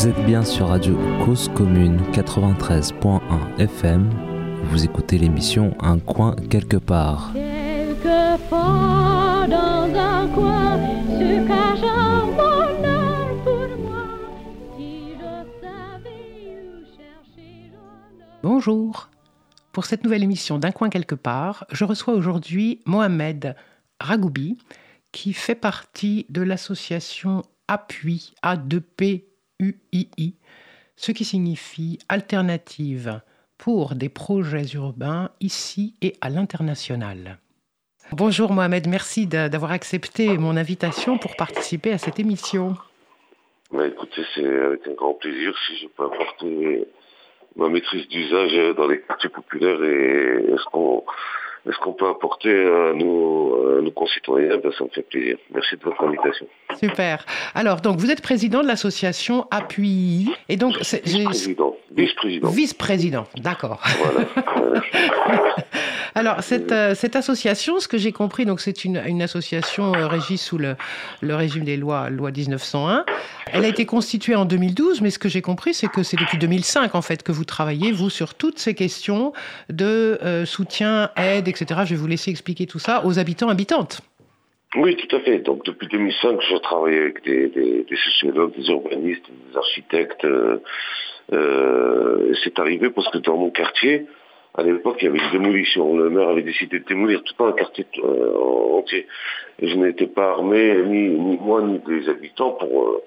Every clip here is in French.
Vous êtes bien sur Radio Cause Commune 93.1 FM. Vous écoutez l'émission Un coin quelque part. Quelque part dans un coin se cache un bonheur pour moi. Si je savais où chercher l'honneur. Bonjour. Pour cette nouvelle émission d'Un coin quelque part, je reçois aujourd'hui Mohamed Ragoubi, qui fait partie de l'association Appui A2PUII, ce qui signifie Alternative pour des projets urbains ici et à l'international. Bonjour Mohamed, merci d'a- d'avoir accepté mon invitation pour participer à cette émission. Bah, écoutez, c'est avec un grand plaisir si je peux apporter ma maîtrise d'usage dans les quartiers populaires et est-ce qu'on est-ce qu'on peut apporter à nos, à nos concitoyens, ben, ça me fait plaisir. Merci de votre invitation. Super. Alors, donc, vous êtes président de l'association Appui. Et donc, c'est- Vice-président. Vice-président. Vice-président, d'accord. Voilà. Euh, Alors, cette, euh, cette association, ce que j'ai compris, donc c'est une, une association euh, régie sous le, le régime des lois, loi 1901. Elle a été constituée en 2012, mais ce que j'ai compris, c'est que c'est depuis 2005, en fait, que vous travaillez, vous, sur toutes ces questions de euh, soutien, aide, etc. Je vais vous laisser expliquer tout ça aux habitants, habitantes. Oui, tout à fait. Donc depuis 2005, je travaille avec des, des, des sociologues, des urbanistes, des architectes. euh, euh, c'est arrivé parce que dans mon quartier, à l'époque, il y avait une démolition. Le maire avait décidé de démolir tout un quartier euh, entier. Et je n'étais pas armé, ni, ni moi, ni les habitants, pour, euh,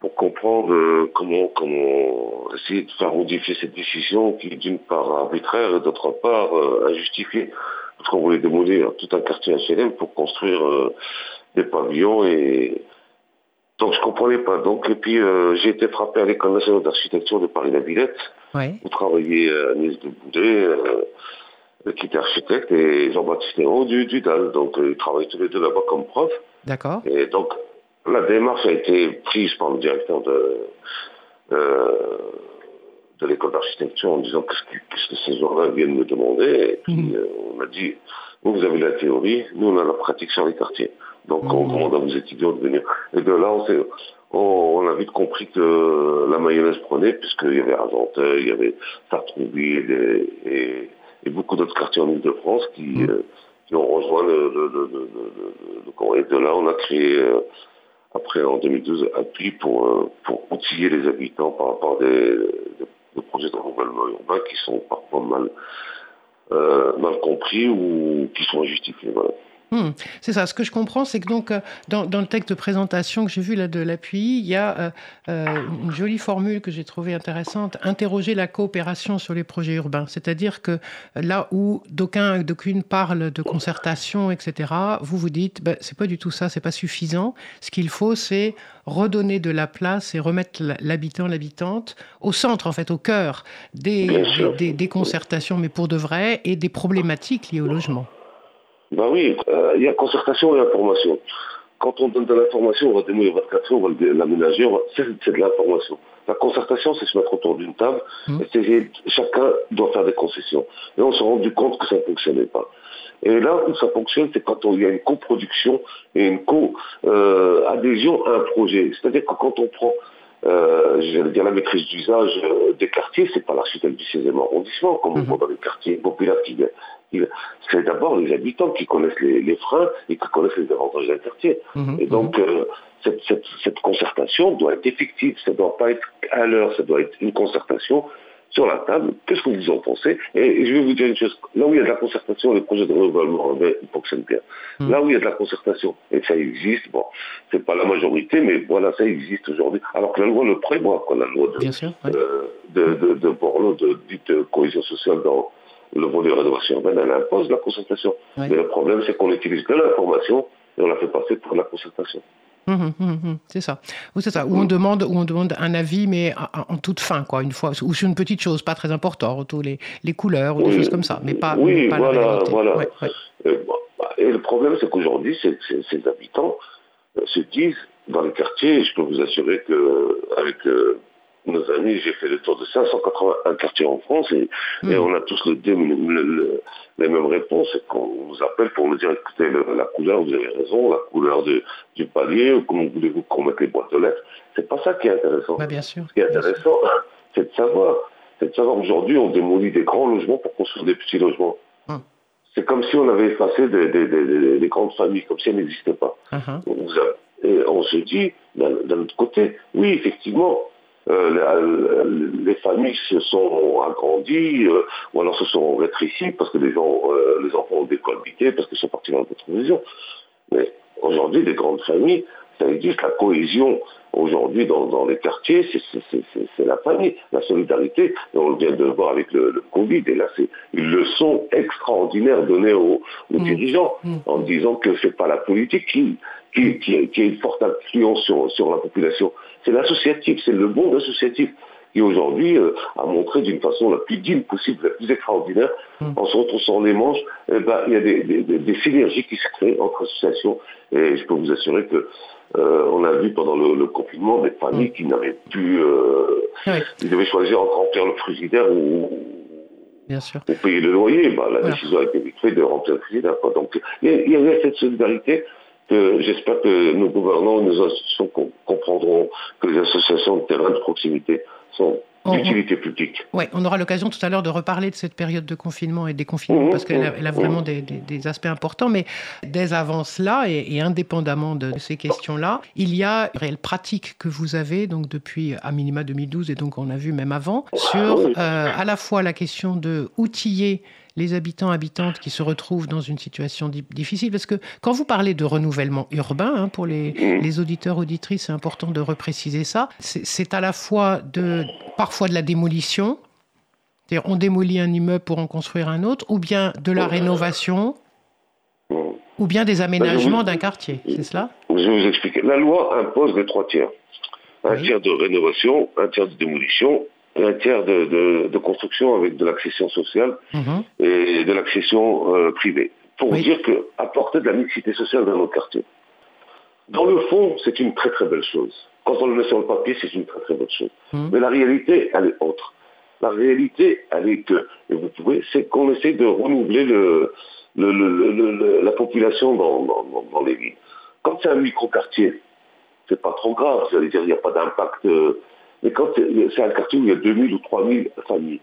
pour comprendre euh, comment, comment essayer de faire modifier cette décision qui est d'une part arbitraire et d'autre part euh, injustifiée. Parce qu'on voulait démolir tout un quartier HLM pour construire euh, des pavillons et donc je comprenais pas. Donc et puis j'ai été frappé à l'école nationale d'architecture de Paris-La Villette Oui. où travaillait Agnès de Boudet, qui était architecte, et Jean-Baptiste Néraud du, du DAL. Donc ils travaillent tous les deux là-bas comme prof. D'accord. Et donc, la démarche a été prise par le directeur de, euh, de l'école d'architecture en disant qu'est-ce que, ces gens-là viennent me demander. Et puis, Mhm. euh, on a dit, vous, vous avez la théorie, nous, on a la pratique sur les quartiers. Donc, on Mhm. demande à vos étudiants de venir. Et de là, on, s'est- on, on a vite compris que la mayonnaise prenait, puisqu'il y avait Argenteuil, il y avait Sartrouville et, et, et beaucoup d'autres quartiers en Ile-de-France qui, Mhm. euh, qui ont rejoint le, le, le, le. Et de là, on a créé, euh, après en 2012, appui pour, euh, pour outiller les habitants par rapport à des, des- projets de renouvellement urbain qui sont parfois mal, euh, mal compris ou qui sont injustifiés. Hmm, c'est ça. Ce que je comprends, c'est que donc euh, dans, dans le texte de présentation que j'ai vu là de l'appui, il y a euh, euh, une jolie formule que j'ai trouvée intéressante interroger la coopération sur les projets urbains. C'est-à-dire que là où d'aucuns, d'aucunes parlent de concertation, etc., vous vous dites, ben, c'est pas du tout ça, c'est pas suffisant. Ce qu'il faut, c'est redonner de la place et remettre l'habitant, l'habitante au centre, en fait, au cœur des, des, des- des concertations, mais pour de vrai, et des problématiques liées au logement. Ben oui, euh, il y a concertation et information. Quand on donne de l'information, on va démolir votre quartier, on va le- l'aménager, va- c'est de l'information. La concertation, c'est se mettre autour d'une table, et c'est- chacun doit faire des concessions. Et on s'est rendu compte que ça ne fonctionnait pas. Et là où ça fonctionne, c'est quand on- il y a une coproduction et une co-adhésion à un projet. C'est-à-dire que quand on prend, euh, j'allais dire la maîtrise d'usage euh, des quartiers, c'est pas l'architecte du 16e arrondissement, comme on Mhm. voit dans les quartiers populaires qui- c'est d'abord les habitants qui connaissent les, les freins et qui connaissent les avantages d'un quartier. Mhm, Et donc, euh, cette, cette- cette concertation doit être effective, ça ne doit pas être à l'heure, ça doit être une concertation sur la table. Qu'est-ce que vous en pensez? Et, je vais vous dire une chose, là où il y a de la concertation, les projets de renouvellement fonctionnent bien. Mhm. Là où il y a de la concertation, et ça existe, bon, c'est pas la majorité, mais voilà, ça existe aujourd'hui. Alors que la loi le prévoit, quoi, la loi de, Bien sûr. ouais. euh, de, de, de Borloo, de dite cohésion sociale dans le volet rénovation urbaine, elle impose la concertation. Ouais. Mais le problème, c'est qu'on utilise de l'information et on la fait passer pour la concertation. Mhm, mhm, mhm, c'est ça. Ou c'est ça. Où on demande, où on demande un avis, mais en, en toute fin, quoi, une fois, ou sur une petite chose, pas très importante, autour les, les couleurs ou des Oui. choses comme ça, mais pas, Oui, pas voilà, la voilà. Ouais, ouais. Et, bon, bah, et le problème, c'est qu'aujourd'hui, ces, ces- ces habitants euh, se disent, dans les quartiers, je peux vous assurer que avec euh, nos amis, j'ai fait le tour de 581 quartiers en France, et, et Mhm. on a tous le, dé- le- le- les mêmes réponses, qu'on nous appelle pour nous dire, écoutez, la couleur, vous avez raison, la couleur de- du palier, ou comment voulez-vous qu'on mette les boîtes aux lettres, C'est pas ça qui est intéressant. Bah, bien sûr. Ce qui est intéressant, c'est de savoir. C'est de savoir aujourd'hui, on démolit des grands logements pour construire des petits logements. Hum. C'est comme si on avait effacé des, des- des- des- des grandes familles, comme si elles n'existaient pas. Uh-huh. Et on se dit, d'un autre côté, oui, effectivement, euh, la- les familles se sont agrandies, euh, ou alors se sont rétrécies parce que les gens, euh, les enfants ont décohabité, parce qu'ils sont partis dans d'autres régions. Mais aujourd'hui, les grandes familles, ça existe, la cohésion aujourd'hui dans, dans les quartiers, c'est- la famille, la solidarité. Et on vient de le voir avec le, le Covid, et là, c'est une leçon extraordinaire donnée aux, aux Mm. dirigeants Mm. en disant que c'est pas la politique qui, qui, qui, qui a une forte influence sur, sur la population. C'est l'associatif, c'est le monde associatif qui aujourd'hui euh, a montré d'une façon la plus digne possible, la plus extraordinaire, Mm. en se retroussant les manches, eh ben, il y a des, des- des- des synergies qui se créent entre associations. Et je peux vous assurer que euh, on a vu pendant le, le confinement des familles qui n'avaient plus, euh, Oui, ils devaient choisir entre remplir le frigidaire ou, bien sûr. ou payer le loyer. Bah, la Voilà. décision a été vite faite de remplir le frigidaire. quoi. Donc il y, a- il y avait cette solidarité que j'espère que nos gouvernants, nos institutions com- comprendront que les associations de terrain de proximité sont On- d'utilité publique. Ouais, on aura l'occasion tout à l'heure de reparler de cette période de confinement et des confinements Mhm, parce qu'elle a, mhm, a vraiment des, des- des aspects importants. Mais dès avant cela et, et indépendamment de ces questions-là, il y a une réelle pratique que vous avez donc depuis à minima 2012 et donc on a vu même avant sur oui. euh, à la fois la question de outiller les habitants habitantes qui se retrouvent dans une situation di- difficile parce que quand vous parlez de renouvellement urbain hein, pour les, Mhm. les auditeurs auditrices c'est important de repréciser ça c'est à la fois de parfois de la démolition c'est-à-dire on démolit un immeuble pour en construire un autre ou bien de la rénovation Mm. ou bien des aménagements d'un quartier c'est cela? Je vais vous expliquer. La loi impose les trois tiers. Un Oui. tiers de rénovation, un tiers de démolition, et un tiers de, de- de construction avec de l'accession sociale Mhm. et de l'accession euh, privée. Pour Oui. dire que apporter de la mixité sociale dans nos quartiers. Dans le fond, c'est une très très belle chose. Quand on le met sur le papier, c'est une très très bonne chose. Mhm. Mais la réalité, elle est autre. La réalité, elle est que, et vous pouvez, c'est qu'on essaie de renouveler le, la population dans, dans- dans- dans les villes. Quand c'est un micro-quartier, c'est pas trop grave, j'allais dire, il n'y a pas d'impact. euh, mais quand c'est un quartier où il y a 2000 ou 3000 familles,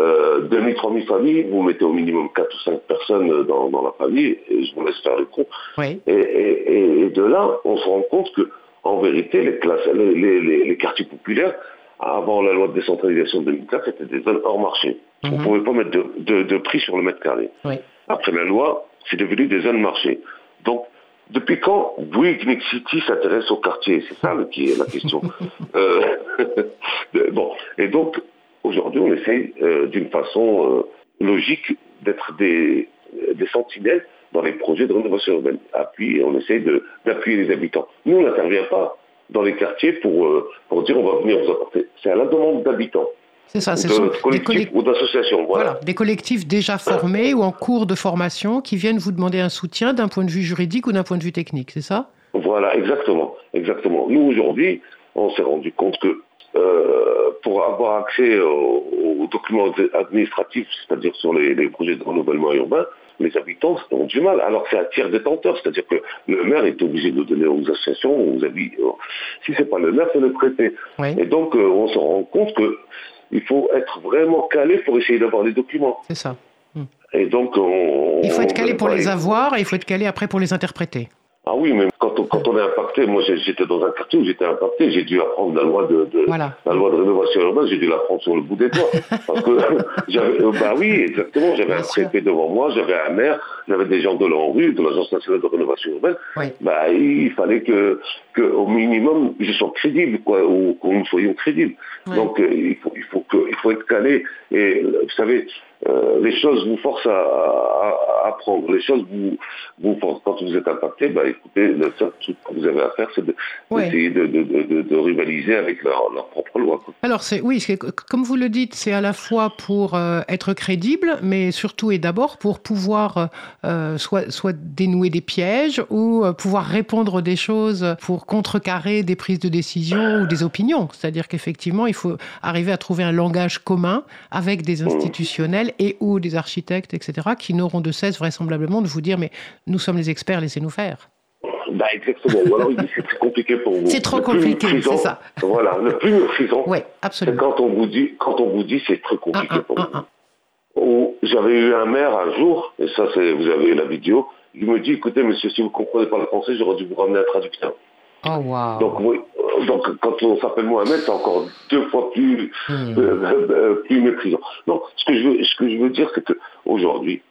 euh, 2000, 3000 familles, vous mettez au minimum 4 ou 5 personnes dans, dans la famille, et je vous laisse faire le compte. oui Et, et- et- et de là, on se rend compte que, en vérité, les, classes, les, les- les- les quartiers populaires, avant la loi de décentralisation de 2004, c'était des zones hors marché. On ne pouvait pas mettre de, de- de prix sur le mètre carré. Oui. Après la loi, c'est devenu des zones marché. Donc, depuis quand Bouygues City s'intéresse au quartier? C'est ça le- qui est la question. Euh, bon, et donc, aujourd'hui, on essaye euh, d'une façon euh, logique d'être des, des sentinelles dans les projets de rénovation urbaine. Appui, on essaye de- d'appuyer les habitants. Nous, on n'intervient pas dans les quartiers pour, pour dire on va venir vous apporter. C'est à la demande d'habitants, c'est ça ou ce de des collectifs ou d'associations. Voilà. Voilà, des collectifs déjà formés ou en cours de formation qui viennent vous demander un soutien d'un point de vue juridique ou d'un point de vue technique, c'est ça? Voilà, exactement, exactement. Nous aujourd'hui, on s'est rendu compte que euh, pour avoir accès aux, aux documents administratifs, c'est-à-dire sur les, les projets de renouvellement urbain, les habitants ont du mal. Alors c'est un tiers détenteur, c'est-à-dire que le maire est obligé de donner aux associations, aux habitants. Si c'est pas le maire, c'est le préfet. Oui, Et donc euh, on se rend compte que il faut être vraiment calé pour essayer d'avoir les documents. c'est ça. Et donc on, Il faut être calé pour les avoir et il faut être calé après pour les interpréter. Ah oui, mais quand on, quand on est impacté, moi j'étais dans un quartier où j'étais impacté, j'ai dû apprendre la loi de, de- Voilà. la loi de rénovation urbaine, j'ai dû l'apprendre sur le bout des doigts. Parce que j'avais, euh, bah oui, exactement, j'avais un préfet devant moi, j'avais un maire, j'avais des gens de l'ANRU, de l'Agence nationale de rénovation urbaine. Oui. Bah il fallait que, que au minimum je sois crédible, quoi, ou que nous soyons crédibles. Oui. Donc euh, il faut, il faut que, il faut être calé. Et euh, vous savez, euh, les choses vous forcent à, à- à apprendre. Les choses vous, vous forcent. Quand vous êtes impacté, bah écoutez, le seul truc que vous avez à faire, c'est d'essayer de, de, de, de- de rivaliser avec leur, leur propre loi. quoi. Alors, oui, comme vous le dites, c'est à la fois pour euh, être crédible, mais surtout et d'abord pour pouvoir euh, soit, soit dénouer des pièges ou pouvoir répondre des choses pour contrecarrer des prises de décision ou des opinions. C'est-à-dire qu'effectivement, il faut arriver à trouver un langage commun avec des institutionnels et ou des architectes, etc., qui n'auront de cesse vraisemblablement de vous dire, mais nous sommes les experts, laissez-nous faire. Bah, exactement. Ou alors, il dit, c'est très compliqué pour vous. C'est trop compliqué, c'est ça. Voilà, le plus méprisant, Oui, c'est absolument. quand on vous dit, quand on vous dit, c'est très compliqué pour vous. J'avais eu un maire un jour, et ça, c'est, vous avez la vidéo, il me dit, écoutez, monsieur, si vous comprenez pas le français, j'aurais dû vous ramener un traducteur. Oh, wow. Donc, oui, donc, quand on s'appelle Mohamed, c'est encore deux fois plus, Hmm. euh, euh, plus méprisant. Non, ce que je veux, ce que je veux dire, c'est que aujourd'hui,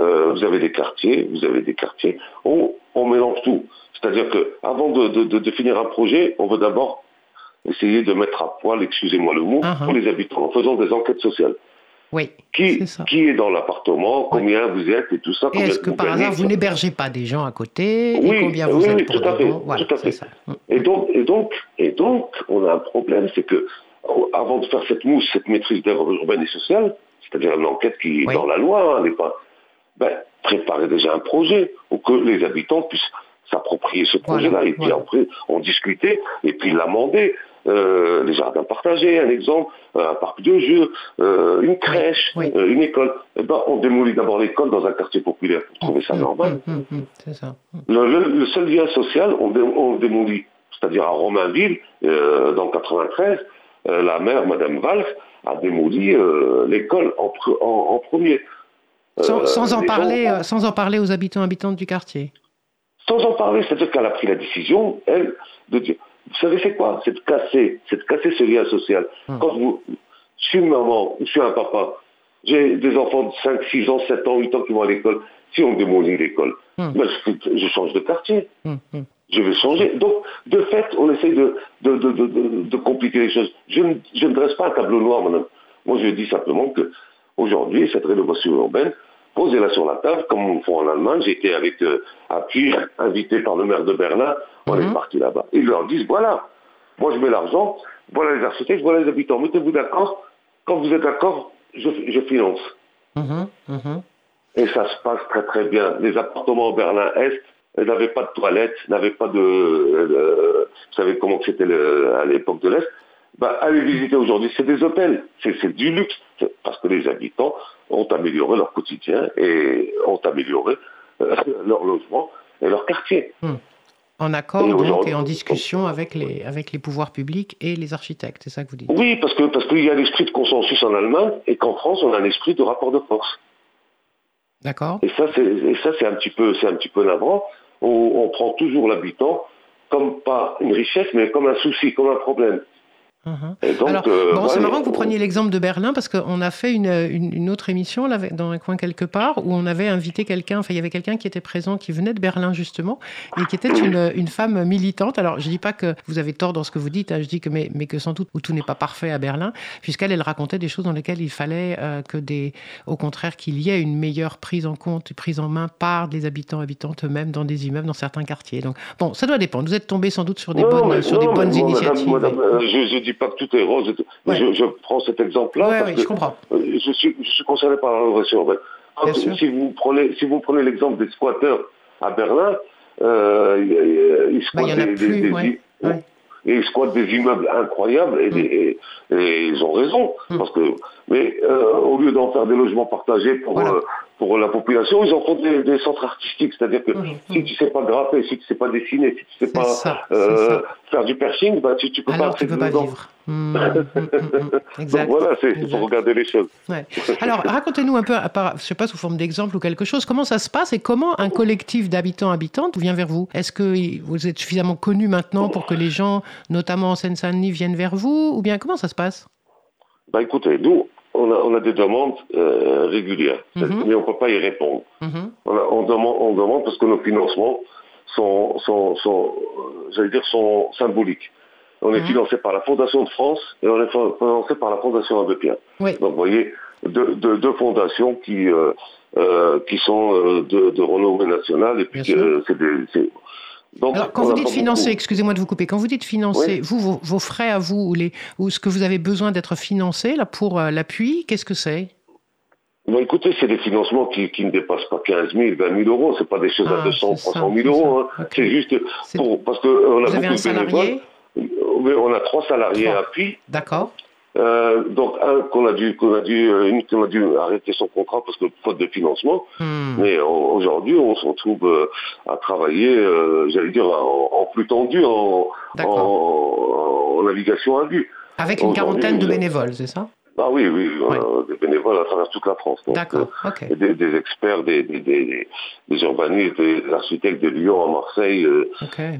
euh, vous avez des quartiers, vous avez des quartiers, on, on mélange tout. C'est-à-dire que avant de, de, de définir un projet, on veut d'abord essayer de mettre à poil, excusez-moi le mot, Uh-huh. pour les habitants, en faisant des enquêtes sociales. Oui. Qui, C'est ça. qui est dans l'appartement, combien vous êtes et tout ça. Et est-ce que par hasard, vous n'hébergez pas des gens à côté Oui, Et combien vous oui, êtes oui, pour tout à fait, Voilà, tout à fait. ça. Mm. Et donc, et donc, et donc, on a un problème, c'est que au- avant de faire cette mousse, cette maîtrise d'œuvre urbaine et sociale, c'est-à-dire une enquête qui est dans la loi, hein, n'est pas, ben, préparer déjà un projet pour que les habitants puissent s'approprier ce projet-là. Voilà, et puis voilà. après, on discutait et puis l'amender. Euh, les jardins partagés, un exemple, euh, un parc de jeux, euh, une crèche, oui. euh, une école. Eh ben, on démolit d'abord l'école dans un quartier populaire. Vous trouvez ça Mm, normal mm, mm, C'est ça. Le, le- le seul lien social, on, dé- on démolit. C'est-à-dire à Romainville, dans 93, euh, la maire, Madame Valls, a démoli l'école en, pre- en- en premier. Sans, sans en parler, gens- sans en parler aux habitants habitantes du quartier. sans en parler, c'est-à-dire qu'elle a pris la décision, elle, de dire, vous savez c'est quoi C'est de casser, c'est de casser ce lien social. Hum. Quand vous, je suis une maman, je suis un papa, j'ai des enfants de 5, 6 ans, 7 ans, 8 ans qui vont à l'école. Si on démolit l'école, Hum. ben, je, je change de quartier. Mm. je vais changer. Donc, de fait, on essaye de, de, de, de, de- de compliquer les choses. Je ne, je ne dresse pas un tableau noir, madame. Moi, je dis simplement que aujourd'hui, cette rénovation urbaine, posez-la sur la table, comme on fait en Allemagne. J'étais avec euh, appui, invité par le maire de Berlin. On Mhm. est parti là-bas. Ils leur disent, voilà, moi je mets l'argent, voilà les architectes, voilà les habitants. Mettez-vous d'accord. Quand vous êtes d'accord, je, je finance. Mhm, mhm. Et ça se passe très très bien. Les appartements au Berlin-Est euh, n'avaient pas de toilettes, n'avaient pas de... euh, vous savez comment c'était à l'époque de l'Est bah, Allez visiter aujourd'hui, c'est des hôtels, c'est du luxe. Parce que les habitants ont amélioré leur quotidien et ont amélioré euh, leur logement et leur quartier. En accord Et donc, aujourd'hui- et en discussion avec les, avec les pouvoirs publics et les architectes, c'est ça que vous dites? Oui, parce que parce qu'il y a l'esprit de consensus en Allemagne et qu'en France, on a un esprit de rapport de force. D'accord Et ça, c'est un petit peu, c'est un petit peu navrant. On, on prend toujours l'habitant comme pas une richesse, mais comme un souci, comme un problème. Mhm. Donc, Alors, euh, bon, c'est marrant que vous preniez l'exemple de Berlin parce qu'on a fait une, une- une autre émission là, dans un coin quelque part où on avait invité quelqu'un, enfin il y avait quelqu'un qui était présent, qui venait de Berlin justement, et qui était une, une femme militante. Alors je dis pas que vous avez tort dans ce que vous dites, hein, je dis que mais, mais que sans doute où tout n'est pas parfait à Berlin, puisqu'elle elle racontait des choses dans lesquelles il fallait euh, que des, au contraire qu'il y ait une meilleure prise en compte, prise en main par les habitants habitantes eux-mêmes dans des immeubles dans certains quartiers. Donc bon, ça doit dépendre. Vous êtes tombé sans doute sur des Non, bonnes, sur des non, bonnes madame- initiatives. madame, euh, je ne dis pas que tout est rose. Ouais. Je, je prends cet exemple-là Ouais, parce oui, que je comprends. euh, je suis, je suis concerné par la rénovation urbaine. Sûr. si vous prenez, si vous prenez l'exemple des squatteurs à Berlin, euh, ils- Bah, squattent des, plus, des- des- ouais, ouais. et ils squattent des immeubles incroyables et, Mm. des- et- et ils ont raison Mm. parce que mais euh, au lieu d'en faire des logements partagés pour Voilà. euh, pour la population, ils en font des, des centres artistiques, c'est-à-dire que Mm. si tu sais pas grapper, si tu sais pas dessiner, si tu sais C'est pas ça, euh, faire du perching, bah tu, tu peux pas Alors, tu accéder peux pas vivre. Mmh, mmh, mmh, mmh. Exact. Donc voilà, c'est exact. regarder les choses. Ouais. Alors, racontez-nous un peu, à part, je sais pas, sous forme d'exemple ou quelque chose, comment ça se passe et comment un collectif d'habitants habitantes vient vers vous? Est-ce que vous êtes suffisamment connu maintenant pour que les gens, notamment en Seine-Saint-Denis, viennent vers vous? Ou bien comment ça se passe? Bah écoutez, nous, on a, on a des demandes euh, régulières, Mhm. mais on peut pas y répondre. Mhm. On, a- on demande, on demande parce que nos financements sont, sont, sont euh, j'allais dire, sont symboliques. On est Mhm. financé par la Fondation de France et on est financé par la Fondation Abbé Pierre. Oui. Donc vous voyez, deux, deux, deux fondations qui, euh, euh, qui sont de, de renommée nationale et puis c'est des... Donc, Alors, quand vous dites financer, excusez-moi de vous couper, quand vous dites financer, Oui. vous, vos, vos frais à vous ou, les, ou ce que vous avez besoin d'être financé là, pour euh, l'appui, qu'est-ce que c'est? Écoutez, c'est des financements qui, qui ne dépassent pas 15 000, 20 000 euros. C'est pas des choses Ah, à 200, c'est ça, 300 000 c'est euros. hein. C'est juste pour, parce que on a Vous avez beaucoup un de bénévoles. salarié? Oui, On a trois salariés à appui. D'accord Euh, donc un qu'on a dû qu'on a dû euh, une qu'on a dû arrêter son contrat parce que faute de financement. Hmm. Mais au- aujourd'hui, on se retrouve euh, à travailler, euh, j'allais dire en, en flux tendu, en, D'accord. en, en navigation à vue. Avec une quarantaine de bénévoles, c'est ça? Ah oui, oui, Ouais. des bénévoles à travers toute la France. D'accord, ok. euh, des, des experts, des, des, des, des urbanistes, des architectes de Lyon à Marseille, euh,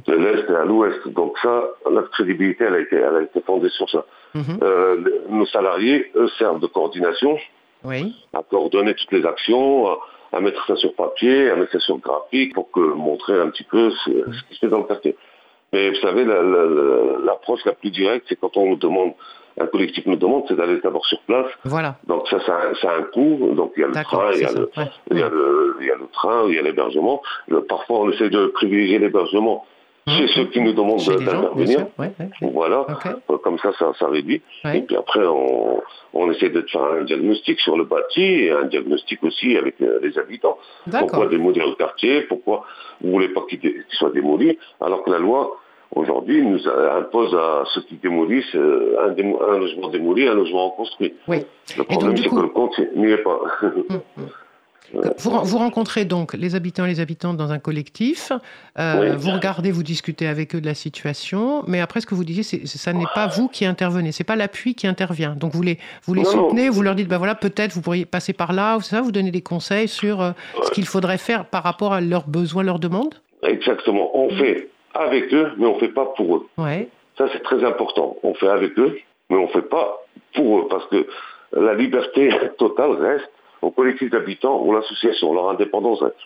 de l'Est et à l'Ouest. Donc ça, notre crédibilité, elle a été, elle a été fondée sur ça. Mhm. Euh, nos salariés, eux, servent de coordination Oui, à coordonner toutes les actions, à, à mettre ça sur papier, à mettre ça sur graphique pour que montrer un petit peu ce, ce qui se fait dans le quartier. Mais vous savez, la- la- la- l'approche la, plus directe, c'est quand on nous demande, un collectif nous demande, c'est d'aller d'abord sur place. voilà. Donc ça, ça, a un- ça a un coût. Donc il y a le train, il y a le, ouais. il y a le, il y a le train, il y a l'hébergement. Parfois, on essaie de privilégier l'hébergement chez Mhm. ceux qui nous demandent d'intervenir. Ouais, ouais. Voilà. Euh, Comme ça, ça, ça réduit. Et puis après, on, on essaie de faire un diagnostic sur le bâti et un diagnostic aussi avec euh, les habitants. Pourquoi démolir le quartier Pourquoi vous voulez pas qu'il soit démoli Alors que la loi, aujourd'hui, nous impose à ceux qui démolissent euh, un, démo- un logement démoli, un logement reconstruit. Oui. Le problème, c'est coup- que le compte n'y est pas. Hum, hum. Vous, ren- vous rencontrez donc les habitants et les habitantes dans un collectif, euh, Oui. vous regardez, vous discutez avec eux de la situation, mais après ce que vous disiez, c'est, ça n'est pas vous qui intervenez, c'est pas l'appui qui intervient. Donc vous les, vous les Non, non. soutenez, vous leur dites, ben voilà, peut-être vous pourriez passer par là, ou ça, vous donnez des conseils sur euh, ce qu'il faudrait faire par rapport à leurs besoins, leurs demandes? Exactement. On fait avec eux, mais on fait pas pour eux. Ouais, Ça, c'est très important. On fait avec eux, mais on fait pas pour eux, parce que la liberté totale reste au collectif d'habitants ou l'association, leur indépendance reste.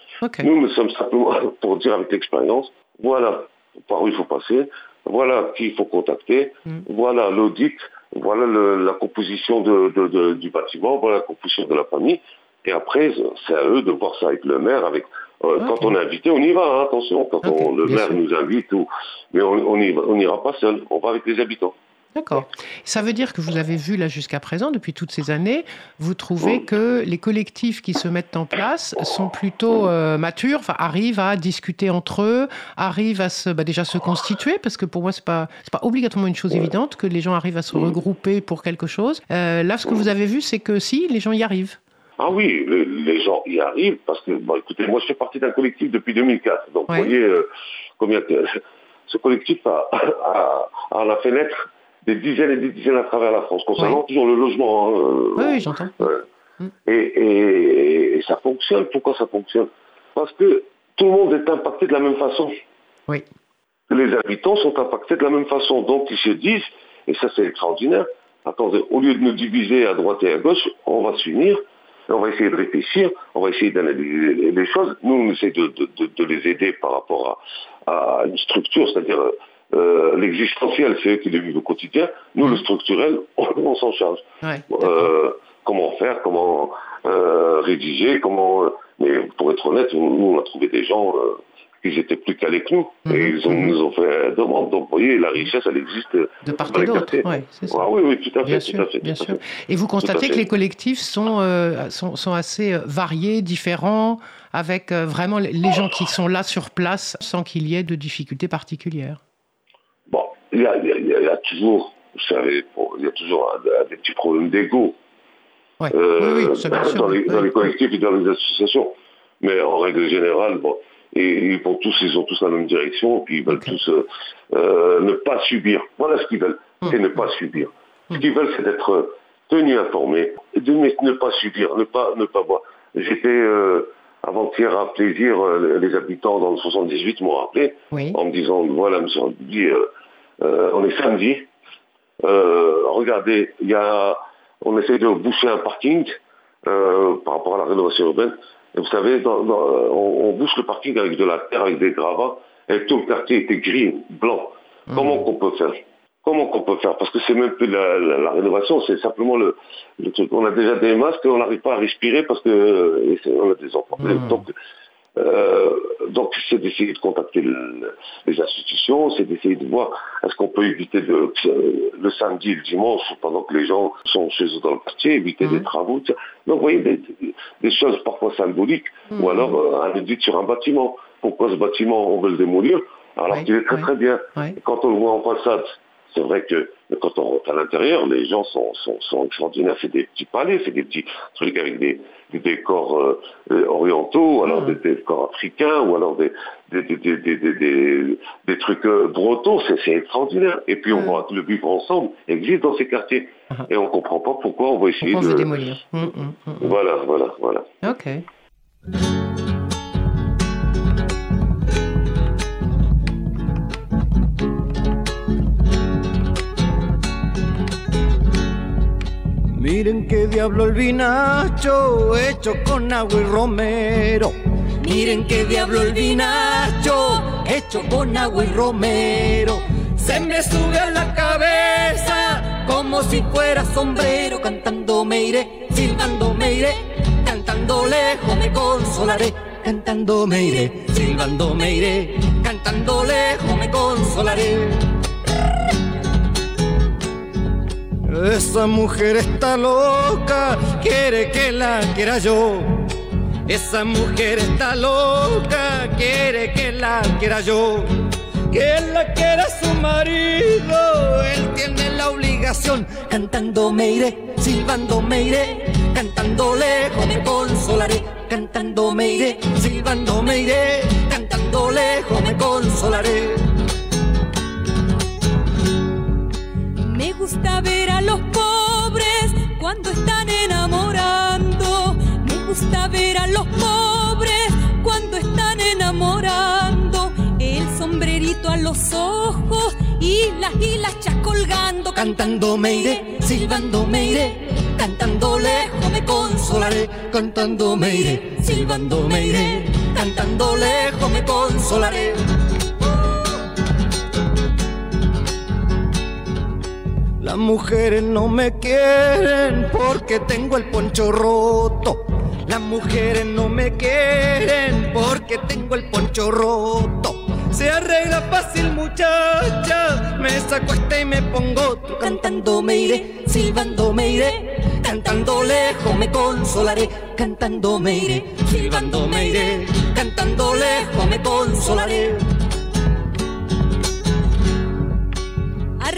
Nous, nous sommes simplement pour dire avec l'expérience, voilà par où il faut passer, voilà qui il faut contacter, Mm. voilà l'audit, voilà le- la composition de- de- de- du bâtiment, voilà la composition de la famille. Et après, c'est à eux de voir ça avec le maire, avec euh, quand on est invité, on y va, hein, attention, quand on, le maire sûr. nous invite, ou, mais on va- on n'ira pas seul, on va avec les habitants. D'accord. Ça veut dire que vous avez vu là jusqu'à présent, depuis toutes ces années, vous trouvez que les collectifs qui se mettent en place sont plutôt euh, matures, enfin arrivent à discuter entre eux, arrivent à se, bah, déjà se constituer, parce que pour moi c'est pas c'est pas obligatoirement une chose évidente que les gens arrivent à se regrouper pour quelque chose. Euh, là, ce que vous avez vu, c'est que si les gens y arrivent. Ah oui, le- les gens y arrivent parce que, bon, écoutez, moi je fais partie d'un collectif depuis 2004. Donc Ouais. vous voyez euh, combien ce collectif a, a, a la fait naître des dizaines et des dizaines à travers la France, concernant toujours le logement. hein, euh, Oui, oui, j'entends. Mm. Et, et- et ça fonctionne. Pourquoi ça fonctionne? Parce que tout le monde est impacté de la même façon. Oui. Les habitants sont impactés de la même façon. Donc ils se disent, et ça c'est extraordinaire, attendez, au lieu de nous diviser à droite et à gauche, on va s'unir, on va essayer de réfléchir, on va essayer d'analyser les- les choses. Nous, on essaie de, de- de- de les aider par rapport à, à une structure, c'est-à-dire euh, l'existentiel, c'est eux qui le vivent au quotidien. Nous, le structurel, on, on s'en charge. Ouais. Euh, comment faire, comment euh, rédiger, comment. euh, mais pour être honnête, nous on a trouvé des gens euh, qui étaient plus calés que nous Mhm, et ils ont, mhm. nous ont fait demande. Donc vous voyez, la richesse, elle existe. de part et d'autre. Ouais, c'est ça. Ah oui, oui, tout à fait, Bien tout sûr, à fait, bien tout à sûr. fait. Et vous constatez que les collectifs sont, euh, sont, sont assez euh, variés, différents, avec euh, vraiment les gens qui sont là sur place sans qu'il y ait de difficultés particulières. Il y a, il y a- il y a- il y a toujours, vous savez, il y a toujours un- un- des petits problèmes d'ego Ouais. euh, oui, oui, ça, bien sûr. dans, les, oui. dans les collectifs et dans les associations. Mais en règle générale, bon, et ils vont tous, ils ont tous la même direction, puis ils veulent tous euh, euh, ne pas subir. Voilà ce qu'ils veulent, c'est Mm. ne pas subir. Ce Mm. qu'ils veulent, c'est d'être tenus informés, et de ne, pas subir, ne pas, ne pas boire. J'étais avant-hier à plaisir, les habitants dans le 78 m'ont rappelé Oui. en me disant, voilà, monsieur, on dit, euh, euh, on est samedi, euh, regardez, il y a, on essaie de boucher un parking euh, par rapport à la rénovation urbaine. Et vous savez, dans- dans- on, on bouche le parking avec de la terre, avec des gravats, et tout le quartier était gris, blanc. Mmh. Comment qu'on peut faire? Comment qu'on peut faire? Parce que c'est même plus la, la- la rénovation, c'est simplement le, le truc. On a déjà des masques, on n'arrive pas à respirer parce que on a des enfants. Mm. Donc, euh, donc c'est d'essayer de contacter le- les institutions, c'est d'essayer de voir est-ce qu'on peut éviter de, le samedi et le dimanche, pendant que les gens sont chez eux dans le quartier, éviter des travaux. tout ça. Donc vous voyez, des, des choses parfois symboliques, ou alors euh, un sur un bâtiment. Pourquoi ce bâtiment, on veut le démolir alors Oui, qu'il est très oui. très bien. Quand on le voit en façade, c'est vrai que quand on rentre à l'intérieur, les gens sont, sont, extraordinaires. C'est des petits palais, c'est des petits trucs avec des, décors euh, euh, orientaux, ou alors mmh. des, décors africains, ou alors des, des, trucs euh, bretons. C'est extraordinaire. Et puis on mmh. voit que le vivre ensemble existe dans ces quartiers. Mmh. Et on ne comprend pas pourquoi on va essayer on de... démolir. Voilà, voilà, voilà. Ok. Miren qué diablo el vinacho hecho con agua y romero. Miren qué diablo el vinacho hecho con agua y romero. Se me sube a la cabeza como si fuera sombrero. Cantando me iré, silbando me iré, cantando lejos me consolaré. Cantando me iré, silbando me iré, cantando lejos me consolaré. Esa mujer está loca, quiere que la quiera yo. Esa mujer está loca, quiere que la quiera yo. Que la quiera su marido, él tiene la obligación. Cantando me iré, silbando me iré, cantando lejos me consolaré. Cantando me iré, silbando me iré, cantando lejos me consolaré. Me gusta ver a los pobres cuando están enamorando. Me gusta ver a los pobres cuando están enamorando. El sombrerito a los ojos y las hilachas colgando. Cantando me iré, silbando me iré, cantando lejos me consolaré. Cantando me iré, silbando me iré, cantando lejos me consolaré. Las mujeres no me quieren porque tengo el poncho roto. Las mujeres no me quieren porque tengo el poncho roto. Se arregla fácil muchacha, me saco este y me pongo otro. Cantando me iré, silbando me iré, cantando lejos me consolaré. Cantando me iré, silbando me iré, cantando lejos me consolaré.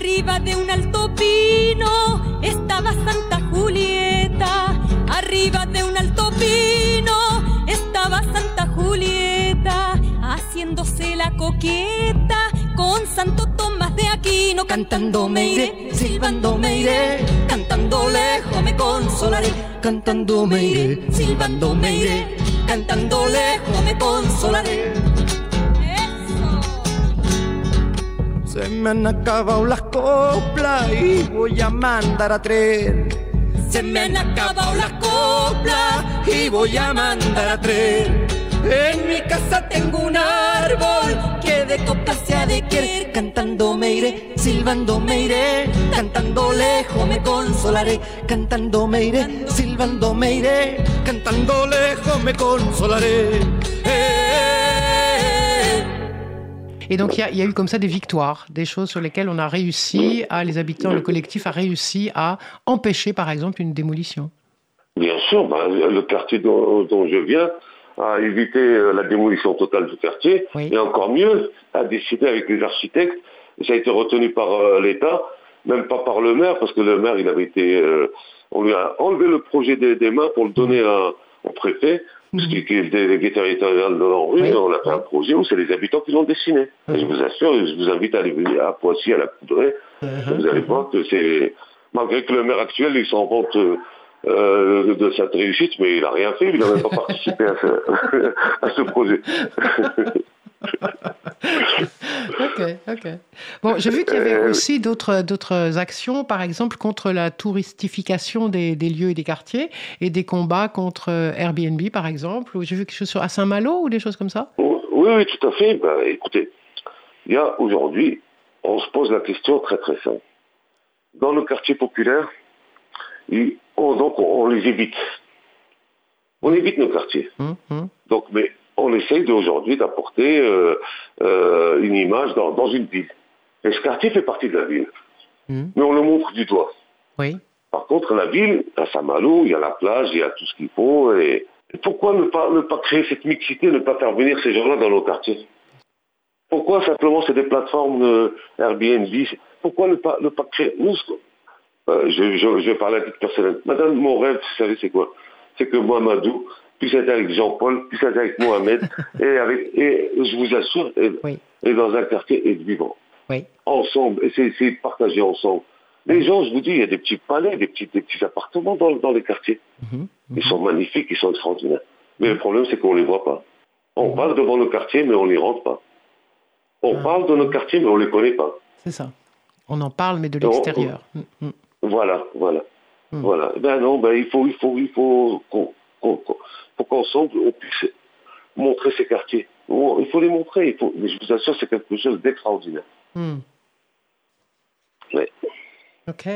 Arriba de un alto pino estaba Santa Julieta. Arriba de un alto pino estaba Santa Julieta. Haciéndose la coqueta con Santo Tomás de Aquino. Cantando me iré, silbando me iré, cantando lejos me consolaré. Cantando me iré, silbando me iré, cantando lejos me consolaré. Se me han acabado las coplas y voy a mandar a tren. Se me han acabado las coplas y voy a mandar a tren. En mi casa tengo un árbol que de coplas se ha de querer. Cantando me iré, silbando me iré, cantando lejos me consolaré. Cantando me iré, silbando me iré, cantando lejos me consolaré. Et donc, il y, a eu comme ça des victoires, des choses sur lesquelles on a réussi, à, les habitants, le collectif a réussi à empêcher, par exemple, une démolition. Bien sûr, bah, le quartier dont, je viens a évité euh, la démolition totale du quartier, et encore mieux, a décidé avec les architectes, et ça a été retenu par euh, l'État, même pas par le maire, parce que le maire, il avait été... Euh, on lui a enlevé le projet des, mains pour le donner au préfet, parce qu'il est délégué territorial de l'Enrue, on a fait un projet où c'est les habitants qui l'ont dessiné. je vous assure, je vous invite à aller à Poissy, à la Coudray. Vous allez voir que c'est... Malgré que le maire actuel, il s'en vante euh, de cette réussite, mais il n'a rien fait, il n'a même pas participé à ce, à ce projet. ok, ok. Bon, j'ai vu qu'il y avait euh, aussi d'autres, d'autres actions, par exemple contre la touristification des, lieux et des quartiers, et des combats contre euh, Airbnb, par exemple. J'ai vu quelque chose sur, à Saint-Malo ou des choses comme ça? Oui, oui, tout à fait. Ben, écoutez, il y a aujourd'hui, on se pose la question très très simple. Dans le quartier populaire, on, donc on les évite. On évite nos quartiers. Hum, hum. Donc, mais on essaye aujourd'hui d'apporter euh, euh, une image dans, une ville. Et ce quartier fait partie de la ville. Hmm. Mais on le montre du doigt. Oui. Par contre, la ville, à Saint-Malo, il y a la plage, il y a tout ce qu'il faut. Et, pourquoi ne pas, ne pas créer cette mixité, ne pas faire venir ces gens-là dans nos quartiers? Pourquoi simplement c'est des plateformes Airbnb? Pourquoi ne pas, ne pas créer Nous, euh, je, je, je vais parler à titre personnel. Madame, mon rêve, vous savez, c'est quoi? C'est que Mohamedou puisse être avec Jean-Paul, puisse être avec Mohamed, et, avec, et je vous assure, et, Oui. et dans un quartier et vivant. Oui. Ensemble, et c'est c'est partager ensemble. Les gens, je vous dis, il y a des petits palais, des petits, des petits appartements dans, dans les quartiers. Mhm. Ils sont magnifiques, ils sont extraordinaires. Mais le problème, c'est qu'on ne les voit pas. On parle devant nos quartiers, mais on n'y rentre pas. On Ah. parle de nos quartiers, mais on ne les connaît pas. C'est ça. On en parle, mais de l'extérieur. Mm, mm. Voilà, voilà. Hmm. Voilà. Ben non, ben il faut, il faut, il faut qu'on, qu'on- faut qu'ensemble on puisse montrer ces quartiers. Il faut les montrer. Il faut, mais je vous assure, c'est quelque chose d'extraordinaire. Hmm. Ouais. Ok.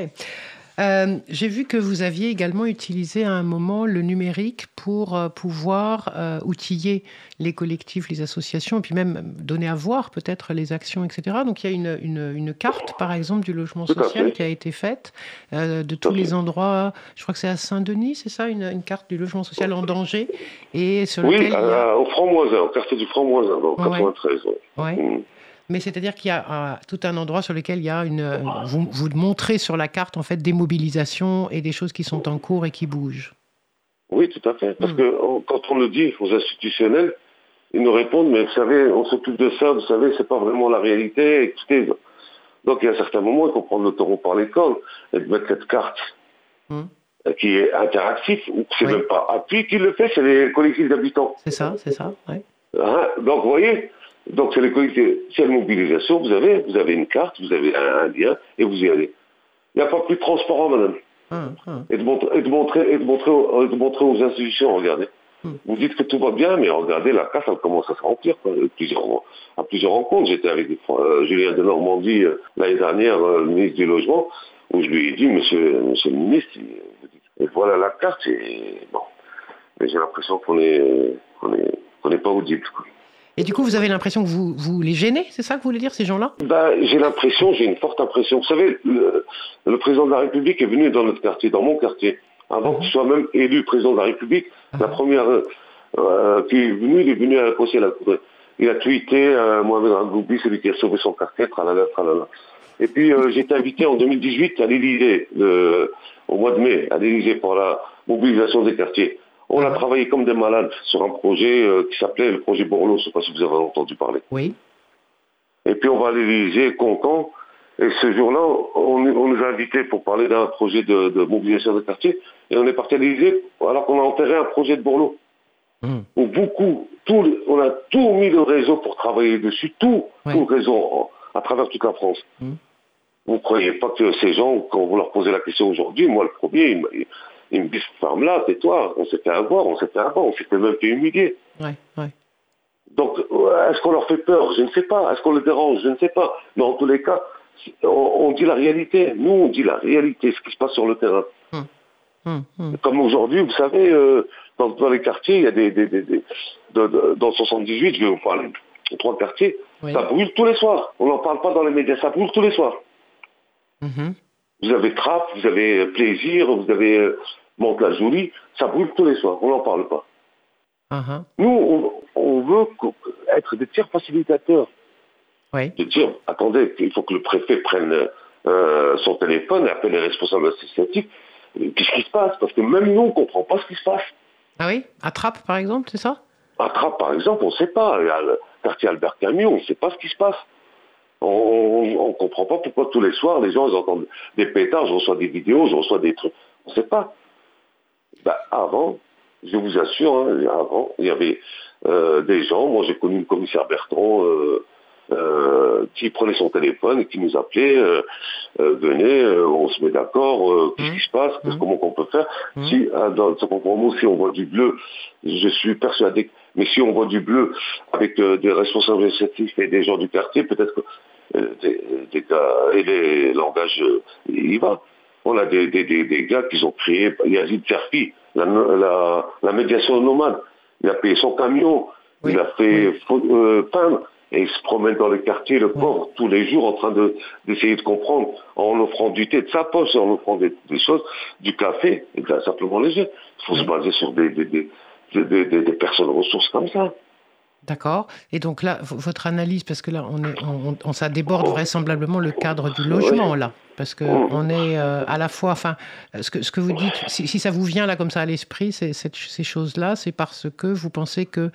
Euh, J'ai vu que vous aviez également utilisé à un moment le numérique pour euh, pouvoir euh, outiller les collectifs, les associations, et puis même donner à voir peut-être les actions, etc. Donc il y a une, une- une carte, par exemple, du logement social qui a été faite euh, de tous les endroits. Je crois que c'est à Saint-Denis, c'est ça, une, une carte du logement social en danger, et sur Oui, a... au Franc-Moisin, au quartier du Franc-Moisin, le Ouais. 93. ouais. Ouais. Mais c'est-à-dire qu'il y a tout un endroit sur lequel il y a une. vous, vous montrez sur la carte en fait des mobilisations et des choses qui sont en cours et qui bougent. Oui, tout à fait. Parce Mm. que on- quand on le dit aux institutionnels, ils nous répondent, mais vous savez, on s'occupe de ça, vous savez, c'est pas vraiment la réalité. Écoutez, donc il y a certains moments, il faut prendre le taureau par les cornes et de mettre cette carte Mm. euh, qui est interactive, ou que c'est Oui. même pas appui qui le fait, c'est les collectifs d'habitants. C'est ça, c'est ça. ouais. Hein? Donc, vous voyez, donc c'est les collectifs, c'est la mobilisation, vous avez, vous avez une carte, vous avez un, lien, et vous y allez. Il n'y a pas plus transparent, madame. Hum, hum. Et de, montrer, et de, montrer, et de, montrer, aux, et de montrer aux institutions, regardez. Hmm. Vous dites que tout va bien, mais regardez, la carte, elle commence à se remplir. Quoi. Plusieurs, à plusieurs rencontres. J'étais avec euh, Julien de Normandie euh, l'année dernière, euh, le ministre du Logement, où je lui ai dit, monsieur, monsieur le ministre, et voilà la carte, et bon. Mais j'ai l'impression qu'on est, qu'on est, qu'on n'est pas audible. quoi. Et du coup, vous avez l'impression que vous, vous les gênez, c'est ça que vous voulez dire, ces gens-là? Ben, j'ai l'impression, j'ai une forte impression. Vous savez, le, le président de la République est venu dans notre quartier, dans mon quartier. Avant qu'il soit même élu président de la République, la première euh, qui est venue, il est venu à la conseil. Il a tweeté euh, Mohamed Ragoubi, celui qui a sauvé son quartier, tralala, tralala. Et puis euh, j'ai été invité en 2018 à l'Élysée, au mois de mai, à l'Élysée pour la mobilisation des quartiers. On a travaillé comme des malades sur un projet euh, qui s'appelait le projet Borloo, je ne sais pas si vous avez entendu parler. Oui. Et puis on va à l'Élysée, Concan. Et ce jour-là, on, on nous a invités pour parler d'un projet de, de mobilisation de quartier. Et on est parti à l'Élysée alors qu'on a enterré un projet de Borloo. Hum. Où beaucoup, tout, on a tout mis le réseau pour travailler dessus, tout, Ouais. tout le réseau à travers toute la France. Mm. Vous ne croyez pas que ces gens, quand vous leur posez la question aujourd'hui, moi le premier, ils, me- disent ferme-la, tais-toi, on s'est fait avoir, on s'est fait avoir, on s'était même fait humilier. Ouais, ouais. Donc, euh, est-ce qu'on leur fait peur? Je ne sais pas. Est-ce qu'on les dérange? Je ne sais pas. Mais en tous les cas, on, on dit la réalité. Nous, on dit la réalité, ce qui se passe sur le terrain. Hum, hum. Comme aujourd'hui, vous savez, euh, dans, dans les quartiers, il y a des... des- des- des- de- de- dans 78, je vais vous parler trois quartiers, Oui. ça brûle tous les soirs. On n'en parle pas dans les médias, ça brûle tous les soirs. Vous avez Trappe, vous avez euh, Plaisir, vous avez euh, Mantes-la-Jolie, ça brûle tous les soirs, on n'en parle pas. Ah. Nous, on, on veut être des tiers facilitateurs. Oui. de dire, attendez, il faut que le préfet prenne euh, son téléphone et appelle les responsables associatifs. Euh, Qu'est-ce qui se passe? Parce que même nous, on ne comprend pas ce qui se passe. Ah oui? Attrape, par exemple, c'est ça? À Trappes, par exemple, on ne sait pas. Il y a le quartier Albert Camus, on ne sait pas ce qui se passe. On ne comprend pas pourquoi tous les soirs, les gens ils entendent des pétards, je reçois des vidéos, je reçois des trucs. On ne sait pas. Bah, avant, je vous assure, hein, avant, il y avait euh, des gens, moi j'ai connu le commissaire Bertrand, euh, euh, qui prenait son téléphone et qui nous appelait, venez, on se met d'accord, qu'est-ce qui se passe, Mhm. comment qu'on peut faire. Mhm. Si, ah, dans ce compromis, si on voit du bleu, je suis persuadé, que- mais si on voit du bleu avec des responsables et des gens du quartier, peut-être que des, des gars, et les langages, euh, il y va. On a des, des, des, gars qui ont créé, Yazid Serfi, la, la, la médiation nomade. Il a payé son camion, Oui, il a fait euh, peindre, et il se promène dans les quartiers, le pauvre, tous les jours, en train de- d'essayer de, comprendre, en offrant du thé de sa poche, en offrant des, des choses, du café, et bien, simplement léger. Il faut se baser sur des- des- des personnes ressources comme ça. D'accord. Et donc là, votre analyse, parce que là, on est, on, on- ça déborde vraisemblablement le cadre du logement là, parce que on est euh, à la fois, enfin, euh, ce que ce que vous dites, si, si ça vous vient là comme ça à l'esprit, ces choses-là, c'est parce que vous pensez que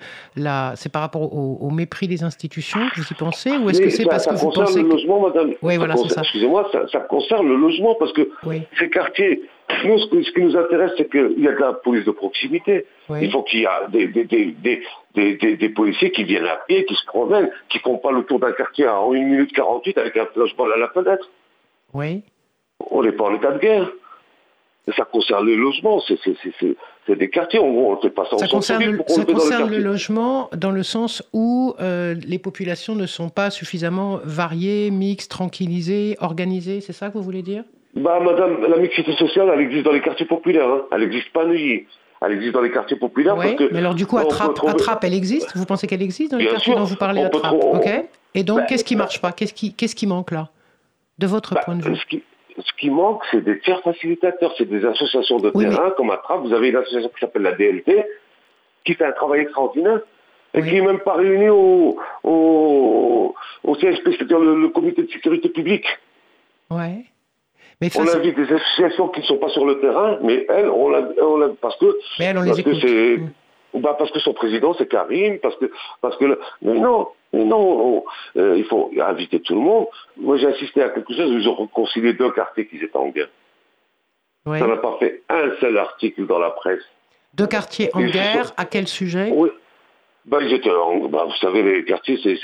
c'est par rapport au, au mépris des institutions que vous y pensez, ou est-ce que c'est ça, parce ça que vous concerne pensez le que logement, madame. Oui, voilà, c'est concerne- ça. Excusez-moi, ça, ça concerne le logement parce que oui, ces quartiers, nous, ce, qui nous intéresse, c'est qu'il y a de la police de proximité. oui, Il faut qu'il y ait des, policiers qui viennent à pied, qui se promènent, qui ne font pas le tour d'un quartier en 1 minute 48 avec un logement à la fenêtre. oui. On n'est pas en état de guerre. Ça concerne le logement, c'est des quartiers, on ne pas ça Ça concerne, le, ça le concerne le logement dans le sens où euh, les populations ne sont pas suffisamment variées, mixtes, tranquillisées, organisées, c'est ça que vous voulez dire? Bah, madame, la mixité sociale, elle existe dans les quartiers populaires. Hein. Elle n'existe pas à Neuilly. Elle existe dans les quartiers populaires Oui, parce que... mais alors du coup, Attrape, trouver- Attrape, elle existe? Vous pensez qu'elle existe dans les Bien quartiers sûr, dont vous parlez, Attrape? Ok. Et donc, Bah, qu'est-ce qui bah, marche pas? Qu'est-ce qui, qu'est-ce qui manque là? De votre Bah, point de vue ce, qui, ce qui manque, c'est des tiers facilitateurs, c'est des associations de Oui, terrain, comme Attrape. Vous avez une association qui s'appelle la DLT, qui fait un travail extraordinaire, et Oui. qui n'est même pas réunie au, au, au CSP, c'est-à-dire le, le comité de sécurité publique. Ouais. Mais, On ça, invite des associations qui ne sont pas sur le terrain, mais elles, on l'a, parce que mais on les que Mm. bah parce que son président c'est Karim, parce que parce que mais non, mais non, on- euh, il faut inviter tout le monde. Moi j'ai assisté à quelque chose où ils ont réconcilié deux quartiers qui étaient en guerre. Ouais. Ça n'a pas fait un seul article dans la presse. Deux quartiers en guerre, sont- à quel sujet? Oui. Bah, ils étaient en- bah, vous savez, les quartiers, c'est,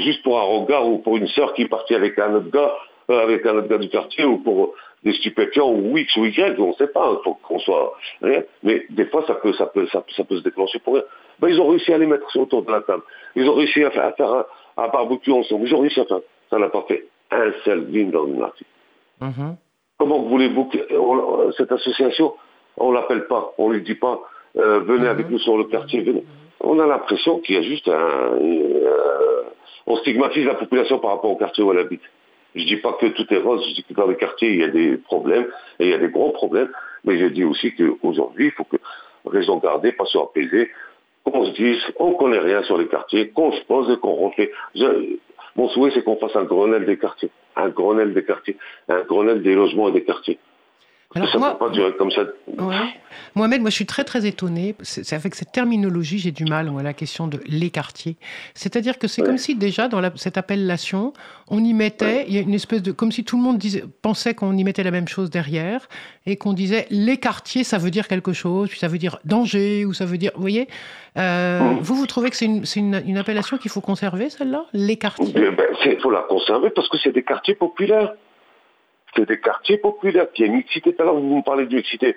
juste pour un regard ou pour une sœur qui est partie avec un autre gars, avec un gars du quartier, ou pour des stupéfiants, ou X ou Y, on ne sait pas, il faut qu'on soit rien. Mais des fois, ça peut, ça peut, ça, peut- ça peut se déclencher pour rien. Bah, ils ont réussi à les mettre autour de la table. Ils ont réussi à faire, à faire un, un barbecue ensemble. Ils ont réussi à faire. Ça n'a pas fait un seul ligne dans une article. Mhm. Comment voulez-vous que on- cette association, on l'appelle pas, on lui dit pas, euh, venez avec nous sur le quartier, venez. On a l'impression qu'il y a juste un, euh, on stigmatise la population par rapport au quartier où elle habite. Je dis pas que tout est rose, je dis que dans les quartiers il y a des problèmes et il y a des gros problèmes, mais je dis aussi qu'aujourd'hui il faut que raison garder, pas apaiser, qu'on se dise, on connaît rien sur les quartiers, qu'on se pose et qu'on refait. Mon souhait c'est qu'on fasse un Grenelle des quartiers, un Grenelle des quartiers, un Grenelle des logements et des quartiers. Alors ça ne moi, peut pas durer comme ça. Ouais. Mohamed, moi je suis très très étonnée. C'est avec cette terminologie, j'ai du mal moi, à la question de les quartiers. C'est-à-dire que c'est Ouais. comme si déjà dans la- cette appellation, on y mettait, il y a une espèce de, comme si tout le monde disait, pensait qu'on y mettait la même chose derrière et qu'on disait les quartiers, ça veut dire quelque chose, puis ça veut dire danger ou ça veut dire, vous voyez. Euh, Mm. Vous vous trouvez que c'est une, une, une appellation qu'il faut conserver celle-là, les quartiers? Il ben, faut la conserver parce que c'est des quartiers populaires. C'est des quartiers populaires qui a une mixité. Tout à l'heure, vous me parlez de mixité.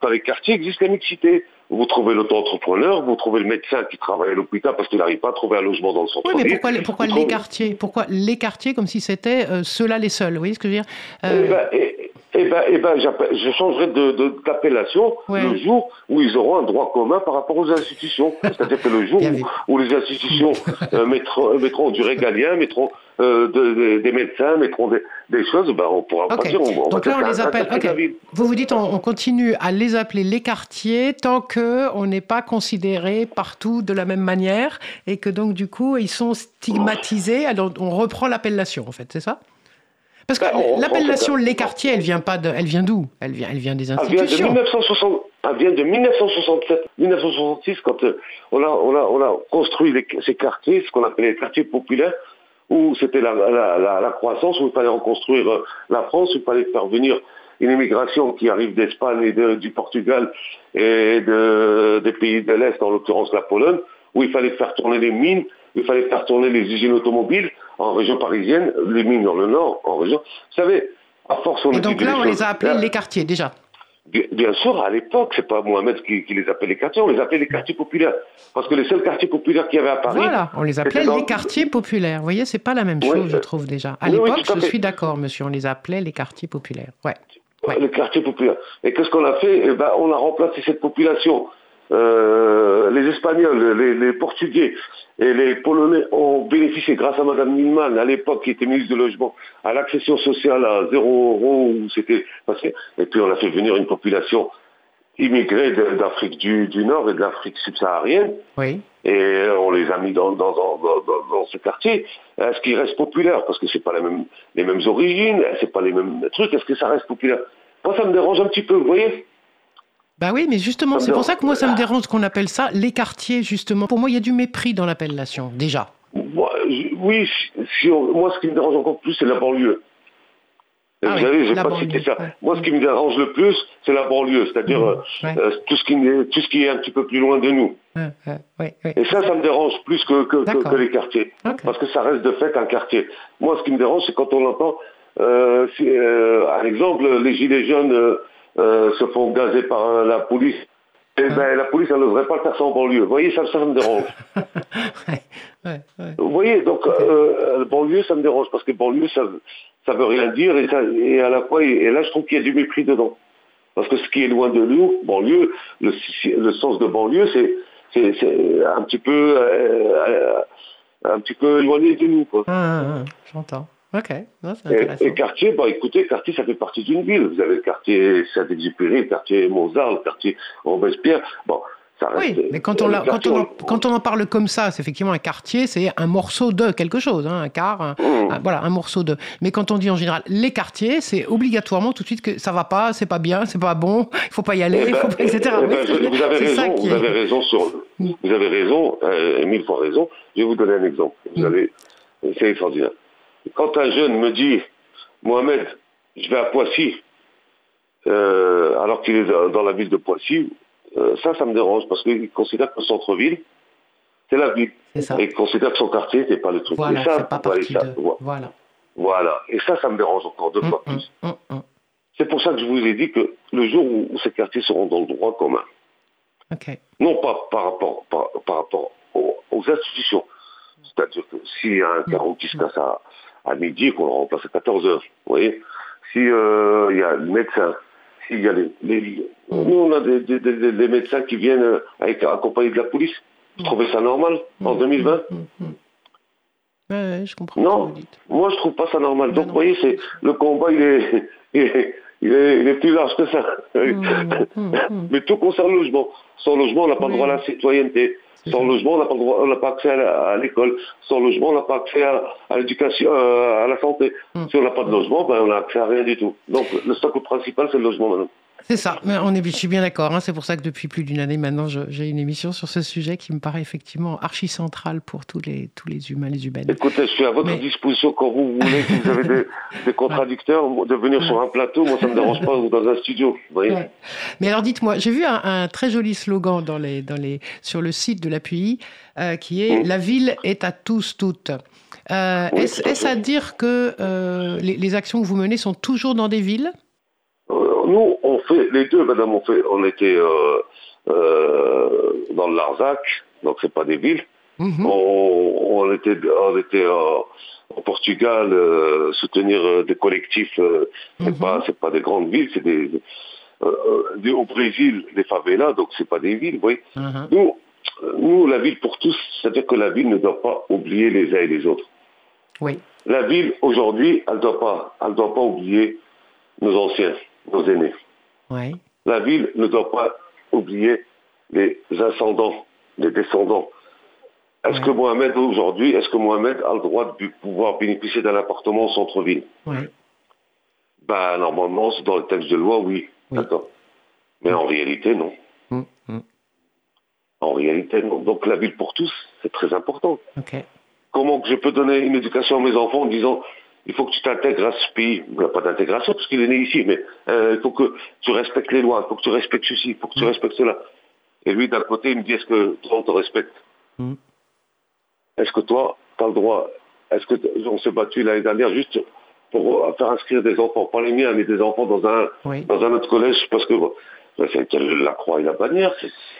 Dans les quartiers existe la mixité. Vous trouvez l'auto-entrepreneur, vous trouvez le médecin qui travaille à l'hôpital parce qu'il n'arrive pas à trouver un logement dans le Oui, centre-ville. mais pourquoi, les- pourquoi Vous les trouvez- quartiers Pourquoi les quartiers comme si c'était euh, ceux-là les seuls Vous voyez ce que je veux dire Euh, ben, eh, eh ben, eh ben, je changerai de- de- d'appellation Ouais. le jour où ils auront un droit commun par rapport aux institutions. C'est-à-dire que le jour où, où les institutions euh, mettront, euh, mettront du régalien, mettront euh, de- de- des médecins, mettront des, des choses, ben, on pourra Ok. pas dire. On, on Donc va là, on les appelle. de. Vous vous dites, on, on continue à les appeler les quartiers tant que on n'est pas considéré partout de la même manière et que donc du coup ils sont stigmatisés. Alors on reprend l'appellation en fait, c'est ça? Parce que reprend l'appellation les quartiers, elle vient pas de, elle vient d'où? Elle vient, elle vient des Elle vient de institutions. 1960, elle vient de 1967, 1966, quand euh, on, a, on, a, on a construit les- ces quartiers, ce qu'on appelait les quartiers populaires, où c'était la, la, la, la croissance, où il fallait reconstruire euh, la France, où il fallait faire venir une immigration qui arrive d'Espagne et de- du Portugal et de- des pays de l'Est, en l'occurrence la Pologne, où il fallait faire tourner les mines, il fallait faire tourner les usines automobiles en région parisienne, les mines dans le nord, en région. Vous savez, à force on Et donc là, on les a appelés Là, les quartiers déjà. Bien, sûr, à l'époque, c'est pas Mohamed qui, qui les appelait les quartiers, on les appelait les quartiers populaires. Parce que les seuls quartiers populaires qu'il y avait à Paris, Voilà, on les appelait dans- les quartiers populaires. Vous voyez, c'est pas la même Oui, chose, je trouve déjà. À oui, l'époque, à je suis d'accord, monsieur, on les appelait les quartiers populaires. Ouais. Ouais. les quartiers populaires. Et qu'est-ce qu'on a fait? Eh ben, On a remplacé cette population. Euh, les Espagnols, les, les Portugais et les Polonais ont bénéficié, grâce à Madame Nilman, à l'époque, qui était ministre du Logement, à l'accession sociale à zéro euro, où c'était passé. Et puis on a fait venir une population immigrée d'Afrique du, du Nord et de l'Afrique subsaharienne. Oui. et on les a mis dans, dans, dans, dans, dans ce quartier. Est-ce qu'il reste populaire Parce que c'est pas les mêmes, les mêmes origines, c'est pas les mêmes trucs. Est-ce que ça reste populaire? Moi, ça me dérange un petit peu, vous voyez? Bah oui, mais justement, c'est pour ça que moi, ça me dérange qu'on appelle ça les quartiers, justement. Pour moi, il y a du mépris dans l'appellation, déjà. Moi, je- Oui, si- si on- moi, ce qui me dérange encore plus, c'est la banlieue. Ah vous oui, savez, la pas banlieue, cité ça. ouais. Moi, ce qui me dérange le plus, c'est la banlieue, c'est-à-dire euh, Ouais. euh, tout, ce qui, est- tout ce qui est un petit peu plus loin de nous. Ouais, ouais, ouais. Et ça, ça me dérange plus que, que, que- D'accord. que les quartiers. Parce que ça reste de fait un quartier. Moi, ce qui me dérange, c'est quand on entend, euh, si, euh, un exemple, les gilets jaunes euh, se font gazer par euh, la police. Eh Hein ben, la police, elle ne devrait pas le faire ça en banlieue. Vous voyez, ça, ça, ça me dérange. Ouais, ouais, ouais. Vous voyez, donc, euh, banlieue, ça me dérange, parce que banlieue, ça, ça veut rien dire, et, ça, et à la fois, et, là, je trouve qu'il y a du mépris dedans. Parce que ce qui est loin de nous, banlieue, le, le sens de banlieue, c'est, un petit peu, euh, un petit peu éloigné de nous, quoi. Ah, ah, ah, J'entends. Ok, non, Et, et quartier, bah écoutez, quartier, ça fait partie d'une ville. Vous avez le quartier Saint-Exupéry, le quartier Mozart, le quartier Robespierre. Bon, ça reste. Oui, mais quand on, euh, le quand, on en, quand on en parle comme ça, c'est effectivement un quartier, c'est un morceau de quelque chose, hein, un quart, un- Mmh. un- voilà, un morceau de. Mais quand on dit en général les quartiers, c'est obligatoirement tout de suite que ça va pas, c'est pas bien, c'est pas bon, il faut pas y aller, Eh ben, faut pas, etc. eh ben, je- vous avez raison, vous est- avez raison sur, vous avez raison, euh, mille fois raison. Je vais vous donner un exemple. Vous Mm. avez, c'est extraordinaire. Quand un jeune me dit, Mohamed, je vais à Poissy, euh, alors qu'il est dans la ville de Poissy, euh, ça, ça me dérange parce qu'il considère que le centre-ville, c'est la ville. Ça. Et il considère que son quartier, c'est pas le truc. Voilà, et ça, pas voilà, ça, de. Voilà. voilà. Et ça, ça me dérange encore deux fois Hum, plus. hum. C'est pour ça que je vous ai dit que le jour où, où ces quartiers seront dans le droit commun, non pas par rapport, par, par rapport aux, aux institutions, c'est-à-dire que s'il y a un carreau qui se casse à, à midi, qu'on le remplace à 14 heures, vous voyez, si euh, il y a le médecin, s'il y a les, les- nous on a des, des- des- des médecins qui viennent euh, avec accompagnés de la police. Vous trouvez ça normal en 2020 Hum, hum. Ouais, ouais, je comprends Non. Moi, je trouve pas ça normal. Ben Donc, vous voyez, c'est le combat, il est, il est, il est, il est plus large que ça. Mais tout concerne le logement. Sans logement, on n'a pas le droit à la citoyenneté. Sans logement, on n'a pas, accès à l'école. Sans logement, on n'a pas accès à, à l'éducation, euh, à la santé. Hum. Si on n'a pas de logement, ben, on n'a accès à rien du tout. Donc, le socle principal, c'est le logement maintenant. C'est ça, mais on est, je suis bien d'accord. hein. C'est pour ça que depuis plus d'une année maintenant, j'ai une émission sur ce sujet qui me paraît effectivement archi central pour tous les, tous les humains, les humaines. Écoutez, je suis à votre Mais- disposition quand vous voulez, si vous avez des, des contradicteurs, de venir sur un plateau. Moi, ça me dérange pas, ou dans un studio. Vous voyez Ouais. Mais alors dites-moi, j'ai vu un, un très joli slogan dans les, dans les, sur le site de l'API euh, qui est. La ville est à tous, toutes. Euh, Oui, Est-ce à dire que euh, les, les actions que vous menez sont toujours dans des villes? Nous, on fait les deux, madame. On fait, on était euh, euh, dans le Larzac, donc c'est pas des villes. Mhm. On, on était, on était euh, au Portugal soutenir des collectifs. c'est Mhm. pas, pas des grandes villes, c'est des, des- au Brésil, les favelas, donc c'est pas des villes. Vous voyez. Mhm. Nous, nous, la ville pour tous, c'est-à-dire que la ville ne doit pas oublier les uns et les autres. Oui. La ville aujourd'hui, elle doit pas, elle doit pas oublier nos anciens, nos aînés. Ouais. La ville ne doit pas oublier les ascendants, les descendants. Est-ce Ouais. que Mohamed aujourd'hui, est-ce que Mohamed a le droit de pouvoir bénéficier d'un appartement au centre-ville? Ouais. Ben normalement, c'est dans le texte de loi, oui, Oui. d'accord. Mais en réalité, non. Mm, mm. En réalité, non. Donc la ville pour tous, c'est très important. Ok. Comment je peux donner une éducation à mes enfants en disant il faut que tu t'intègres à ce pays. Il n'y a pas d'intégration parce qu'il est né ici, mais euh, il faut que tu respectes les lois, il faut que tu respectes ceci, il faut que tu Mm. respectes cela. Et lui, d'un côté, il me dit est-ce que toi, on te respecte Mm. Est-ce que toi, tu as le droit Est-ce que on s'est battu l'année dernière juste pour euh, faire inscrire des enfants, pas les miens, mais des enfants dans un, Oui. dans un autre collège parce que bon, c'est la croix et la bannière,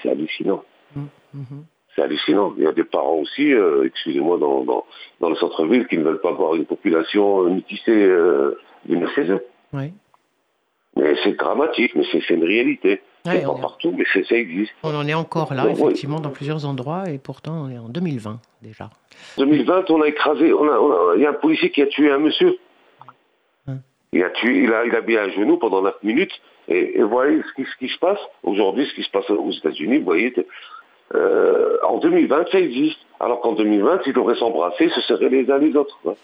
c'est hallucinant. Mhm. C'est hallucinant. Il y a des parents aussi, euh, excusez-moi, dans, dans, dans le centre-ville qui ne veulent pas voir une population euh, métissée euh, venir chez eux. Oui. Mais c'est dramatique, mais c'est une réalité. Ouais, c'est on pas est- partout, mais c'est- ça existe. On en est encore là, oui. effectivement, dans plusieurs endroits, et pourtant on est en 2020 déjà. 2020, on a écrasé, on a, on a- il y a un policier qui a tué un monsieur. Hum. Il a tué, il a, il a mis un genou pendant 9 minutes. Et, et vous voyez ce qui, ce qui se passe aujourd'hui, ce qui se passe aux États-Unis, vous voyez, euh, en 2020, ça existe. Alors qu'en 2020, ils devraient s'embrasser, ce seraient les uns les autres. quoi.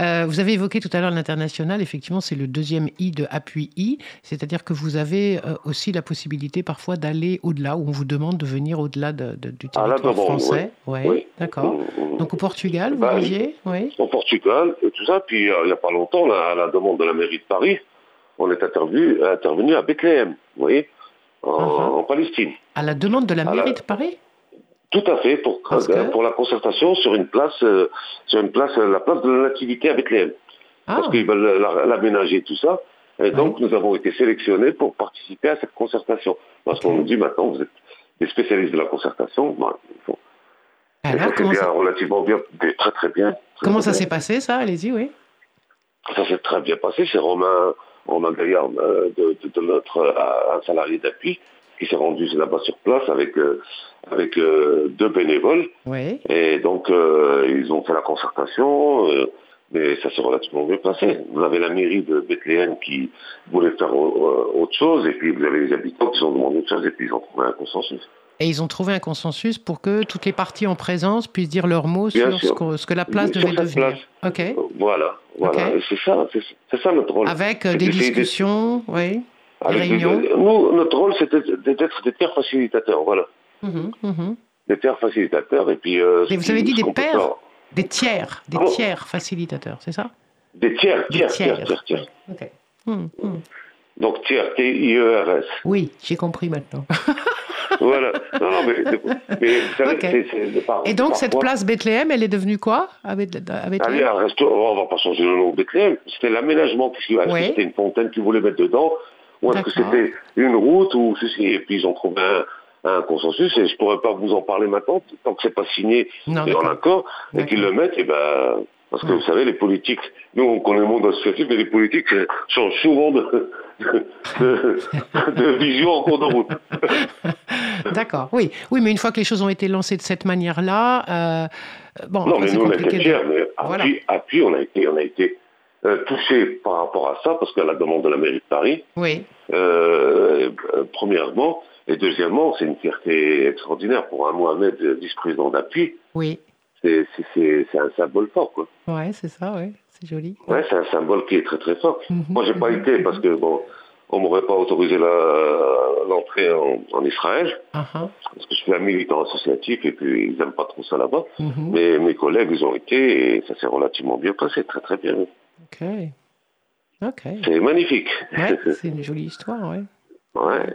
Euh, vous avez évoqué tout à l'heure l'international. Effectivement, c'est le deuxième I de appui I, c'est-à-dire que vous avez euh, aussi la possibilité parfois d'aller au-delà, où on vous demande de venir au-delà de- de- du Ah, là, territoire français. Ouais, d'accord. Mm, mm. Donc au Portugal, vous Bah, disiez Oui. Au Portugal, et tout ça. Puis, euh, il n'y a pas longtemps, là, à la demande de la mairie de Paris, on est intervenu, intervenu à Bethléem, vous voyez, en, Uh-huh. en Palestine. À la demande de la mairie de Paris Tout à fait, pour, que- pour la concertation sur une place, euh, sur une place, euh, la place de la Nativité à Bethléem. Ah, parce qu'ils veulent la- l'aménager, tout ça. Et donc, nous avons été sélectionnés pour participer à cette concertation. Parce qu'on nous dit maintenant, vous êtes des spécialistes de la concertation. Faut- alors comment bien, ça, relativement bien, très très, bien. Très, comment très ça s'est passé, ça? Allez-y, oui. Ça s'est très bien passé. C'est Romain, Romain Gaillard, euh, de, de- de notre euh, un salarié d'appui, qui s'est rendu là-bas sur place avec, euh, avec euh, deux bénévoles. Oui. Et donc, ils ont fait la concertation, mais ça s'est relativement bien passé. Vous avez la mairie de Bethléem qui voulait faire autre chose, et puis vous avez les habitants qui ont demandé autre chose, et puis ils ont trouvé un consensus. Et ils ont trouvé un consensus pour que toutes les parties en présence puissent dire leur mot Bien sur ce que, ce que la place Sur devait devenir. place. Ok. Voilà, voilà. C'est ça, c'est ça notre rôle. Avec euh, des discussions, oui. Avec des- réunions. nous, notre rôle, c'était d'être des pères facilitateurs, voilà. Mhm, mhm. Des pères facilitateurs, et puis... euh, vous avez dit des pères faire- Des tiers, des tiers facilitateurs, c'est ça? Des tiers, Des tiers, tiers, tiers. Ok. Mhm. Donc tiers, T-I-E-R-S. Oui, j'ai compris maintenant. voilà. Non, non, mais, mais vous savez, Ok. c'est- c'est de par- Et donc, cette place Bethléem, elle est devenue quoi avec, avec Allez, un restaurant, on va pas changer le nom de Bethléem. C'était l'aménagement qui Est-ce Oui. que c'était une fontaine qu'ils voulaient mettre dedans Ou est-ce que c'était une route ou ceci Et puis ils ont trouvé un, un consensus et je pourrais pas vous en parler maintenant tant que c'est pas signé Non, et en accord et qu'ils le mettent. Et ben parce que Ouais. vous savez, les politiques, nous on connaît le monde associatif, mais les politiques euh, changent souvent de, de, vision en cours de route. D'accord, oui. Oui, mais une fois que les choses ont été lancées de cette manière-là, euh, bon, Non, après, mais nous, on de- fiers, mais Voilà. on a été, on a été euh, touchés par rapport à ça, parce qu'à la demande de la mairie de Paris, Oui, euh, premièrement, et deuxièmement, c'est une fierté extraordinaire pour un Mohamed, vice-président d'appui, oui. c'est un symbole fort, quoi. Ouais, c'est ça, ouais. C'est joli. Ouais, c'est un symbole qui est très très fort. Mhm, Moi, j'ai pas mhm, été, parce que, bon, on m'aurait pas autorisé l'entrée en, en Israël, Ah, ah. parce que je suis un militant associatif, et puis ils aiment pas trop ça là-bas. Mhm. Mais mes collègues, ils ont été, et ça s'est relativement bien passé, très très bien. Ok. Ok. C'est magnifique. Ouais, c'est une jolie histoire, ouais. Ouais.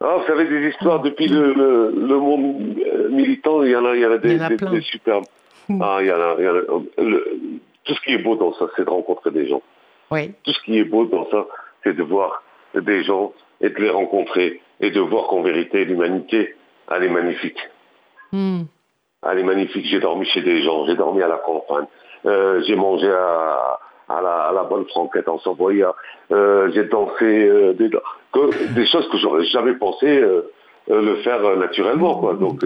Ah, vous savez, des histoires depuis le, le, le monde militant, il y en a, il y en a des, Il y en a des- plein. des superbes. Ah, il y en a, il y en a- le- tout ce qui est beau dans ça, c'est de rencontrer des gens. Oui, Tout ce qui est beau dans ça, c'est de voir des gens et de les rencontrer et de voir qu'en vérité, l'humanité, elle est magnifique. Hmm. Elle est magnifique. J'ai dormi chez des gens, j'ai dormi à la campagne, Euh, j'ai mangé à, à, la, à la bonne franquette en Savoia, Euh, j'ai dansé euh, des, que- des choses que j'aurais jamais pensé euh, le faire naturellement. Quoi. Donc,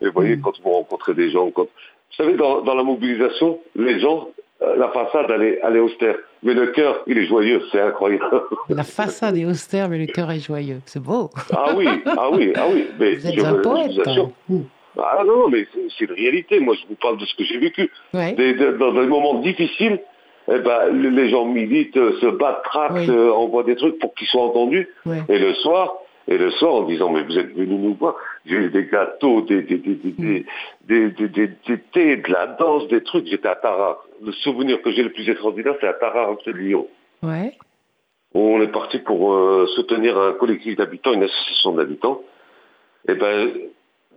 vous voyez, quand vous rencontrez des gens, quand... vous savez, dans, dans la mobilisation, les gens, la façade, elle est, elle est austère, mais le cœur, il est joyeux, c'est incroyable. La façade est austère, mais le cœur est joyeux. C'est beau. ah oui, ah oui, ah oui. Mais Vous êtes je, un je poète. Hmm. Ah non, non, mais c'est une réalité. Moi, je vous parle de ce que j'ai vécu. Ouais. Des- de- dans des moments difficiles, eh ben, les gens militent, euh, se battent, tractent, Oui. euh, envoient des trucs pour qu'ils soient entendus. Ouais. Et le soir, et le sort en disant mais vous êtes venus nous voir, j'ai eu des gâteaux, des, thés, de la danse, des trucs, j'étais à Tarare. Le souvenir que j'ai le plus extraordinaire, c'est à Tarare, c'est Lyon. Ouais. On est parti pour euh, soutenir un collectif d'habitants, une association d'habitants. Et ben,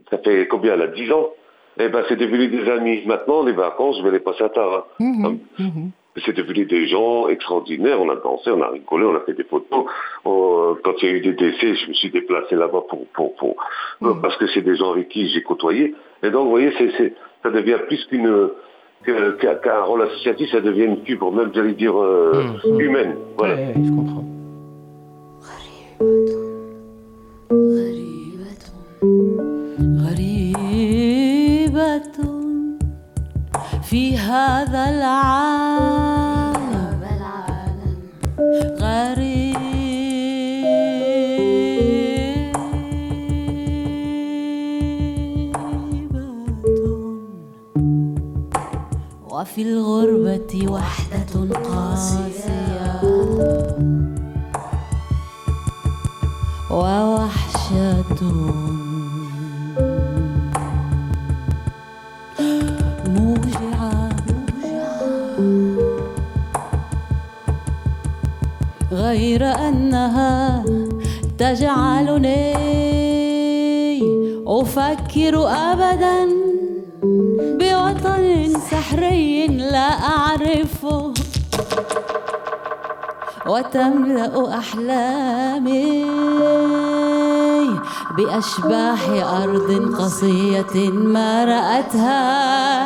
ça fait combien là, 10 ans? Et ben, c'est devenu des amis. Maintenant, les vacances, je vais les passer à Tarare. Mmh c'est devenu des gens extraordinaires. On a dansé, on a rigolé, on a fait des photos. Euh, quand il y a eu des décès, je me suis déplacé là-bas pour, pour, pour mm. parce que c'est des gens avec qui j'ai côtoyé. Et donc, vous voyez, ça devient plus qu'une qu'un rôle associatif, ça devient une cubre, même j'allais dire euh, mm. humaine. Voilà. Ouais, je comprends. في هذا العالم غريبة وفي الغربة وحدة قاسية. ووحشة. غير أنها تجعلني أفكر أبدا بوطن سحري لا أعرفه. وتملأ أحلامي بأشباح أرض قصية ما رأتها.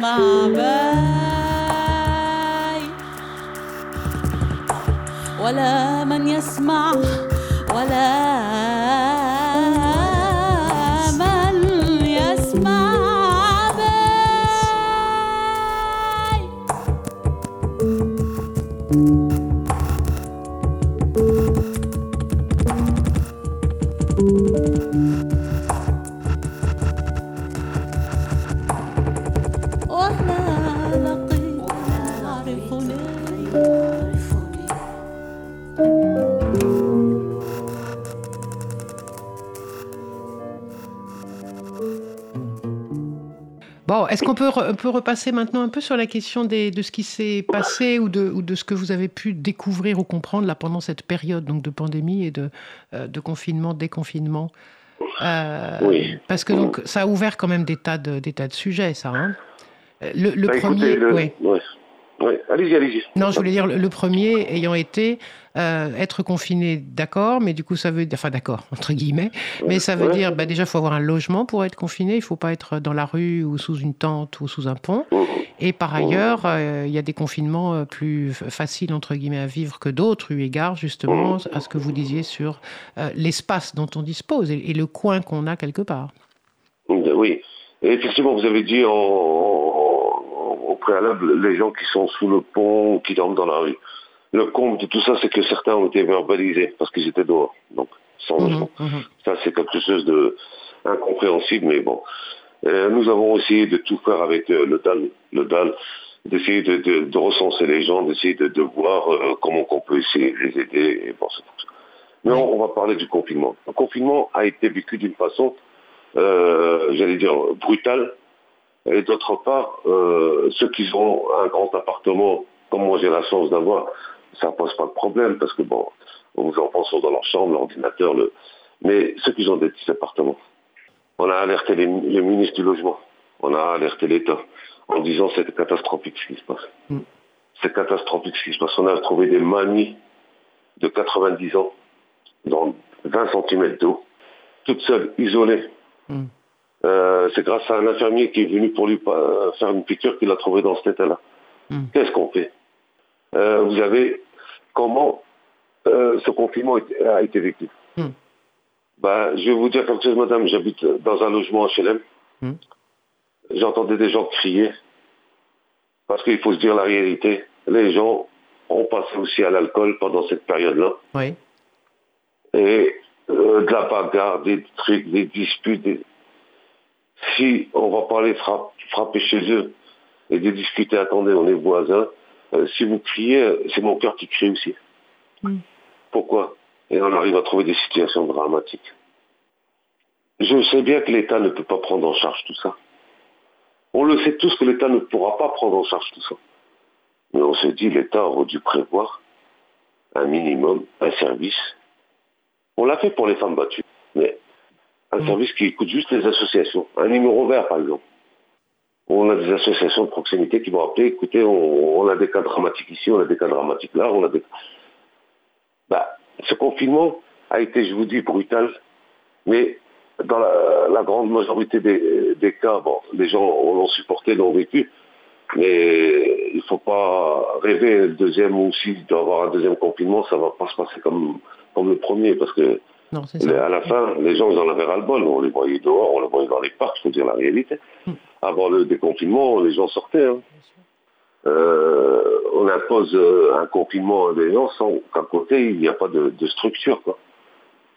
معباي ولا من يسمع ولا est-ce qu'on peut, re- on peut repasser maintenant un peu sur la question des- de ce qui s'est passé ou de, ou de ce que vous avez pu découvrir ou comprendre là, pendant cette période donc, de pandémie et de, euh, de confinement, déconfinement? Euh, Oui. Parce que donc, ça a ouvert quand même des tas de, des tas de sujets, ça. hein. Le, le Bah, premier, écoutez, le- oui. ouais. Allez-y, allez-y. Non, je voulais dire le, premier ayant été euh, être confiné, d'accord, mais du coup ça veut dire, enfin d'accord entre guillemets, mais ça veut Ouais. dire bah, déjà faut avoir un logement pour être confiné, il faut pas être dans la rue ou sous une tente ou sous un pont. Mhm. Et par ailleurs, euh, il y a des confinements euh, plus faciles entre guillemets à vivre que d'autres, eu égard justement à ce que vous disiez sur euh, l'espace dont on dispose et, et le coin qu'on a quelque part. Oui. Et effectivement, vous avez dit en- au préalable les gens qui sont sous le pont, qui dorment dans la rue. Le comble de tout ça, c'est que certains ont été verbalisés parce qu'ils étaient dehors, donc sans Mhm, mhm. Ça, c'est quelque chose de incompréhensible, mais bon. Euh, nous avons essayé de tout faire avec euh, le DAL, le DAL, d'essayer de, de- de recenser les gens, d'essayer de, de voir euh, comment on peut essayer de les aider. Et bon. Mais on, on va parler du confinement. Le confinement a été vécu d'une façon, j'allais dire, brutale. Et d'autre part, euh, ceux qui ont un grand appartement, comme moi j'ai la chance d'avoir, ça pose pas de problème parce que bon, vos enfants sont dans leur chambre, l'ordinateur, le... mais ceux qui ont des petits appartements, on a alerté les, les ministres du logement, on a alerté l'État en disant c'est catastrophique ce qui se passe. Mm. C'est catastrophique ce qui se passe. On a trouvé des mamies de 90 ans dans 20 cm d'eau, toutes seules, isolées. Mm. Euh, c'est grâce à un infirmier qui est venu pour lui euh, faire une piqûre qu'il a trouvé dans cet état-là. Mm. Qu'est-ce qu'on fait? Euh, Vous avez comment euh, ce confinement a été vécu? Mm. Ben, Je vais vous dire quelque chose, madame. J'habite dans un logement HLM. Mm. J'entendais des gens crier. Parce qu'il faut se dire la réalité. Les gens ont passé aussi à l'alcool pendant cette période-là. Oui. Et de la bagarre, des trucs, des disputes. des- si on va pas aller frapp- frapper chez eux et de discuter, attendez, on est voisins, euh, si vous criez, c'est mon cœur qui crie aussi. Mm. Pourquoi? Et on arrive à trouver des situations dramatiques. Je sais bien que l'État ne peut pas prendre en charge tout ça. On le sait tous que l'État ne pourra pas prendre en charge tout ça. Mais on se dit, l'État aurait dû prévoir un minimum, un service. On l'a fait pour les femmes battues, mais un Mm. service qui écoute juste les associations. Un numéro vert, par exemple. On a des associations de proximité qui vont appeler, écoutez, on, on a des cas dramatiques ici, on a des cas dramatiques là, on a des... Bah, ce confinement a été, je vous dis, brutal, mais dans la, la grande majorité des, des cas, bon, les gens l'ont supporté, l'ont vécu, mais il ne faut pas rêver le deuxième ou s'il doit y avoir un deuxième confinement, ça ne va pas se passer comme, comme le premier, parce que Non, mais à la fin, les gens, ils en avaient ras-le-bol. On les voyait dehors, on les voyait dans les parcs, il faut dire la réalité. Mm. Avant le déconfinement, les gens sortaient. hein. Euh, on impose euh, un confinement à des gens sans qu'à côté, il n'y a pas de, de structure. Quoi.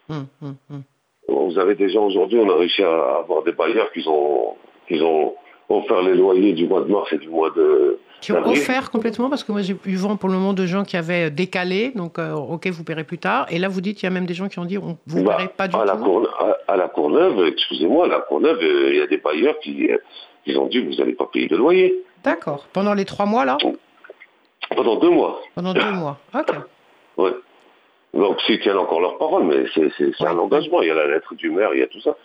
Hum, hum. Vous avez des gens aujourd'hui, on a réussi à avoir des bailleurs qui ont, qui ont offert les loyers du mois de mars et du mois de... Qui ont d'avril. offert complètement, parce que moi j'ai eu vent pour le moment de gens qui avaient décalé, donc euh, ok, vous paierez plus tard. Et là, vous dites, il y a même des gens qui ont dit, on, vous ne Bah, paierez pas du à, la tout. Courne- à, à la Courneuve, excusez-moi, à la Courneuve, euh, il y a des bailleurs qui, euh, qui ont dit vous n'allez pas payer de loyer D'accord. Pendant les trois mois, là? Pendant deux mois. Pendant deux mois. Ok. Ouais. Donc s'ils tiennent encore leur parole, mais c'est un engagement. Il y a la lettre du maire, il y a tout ça.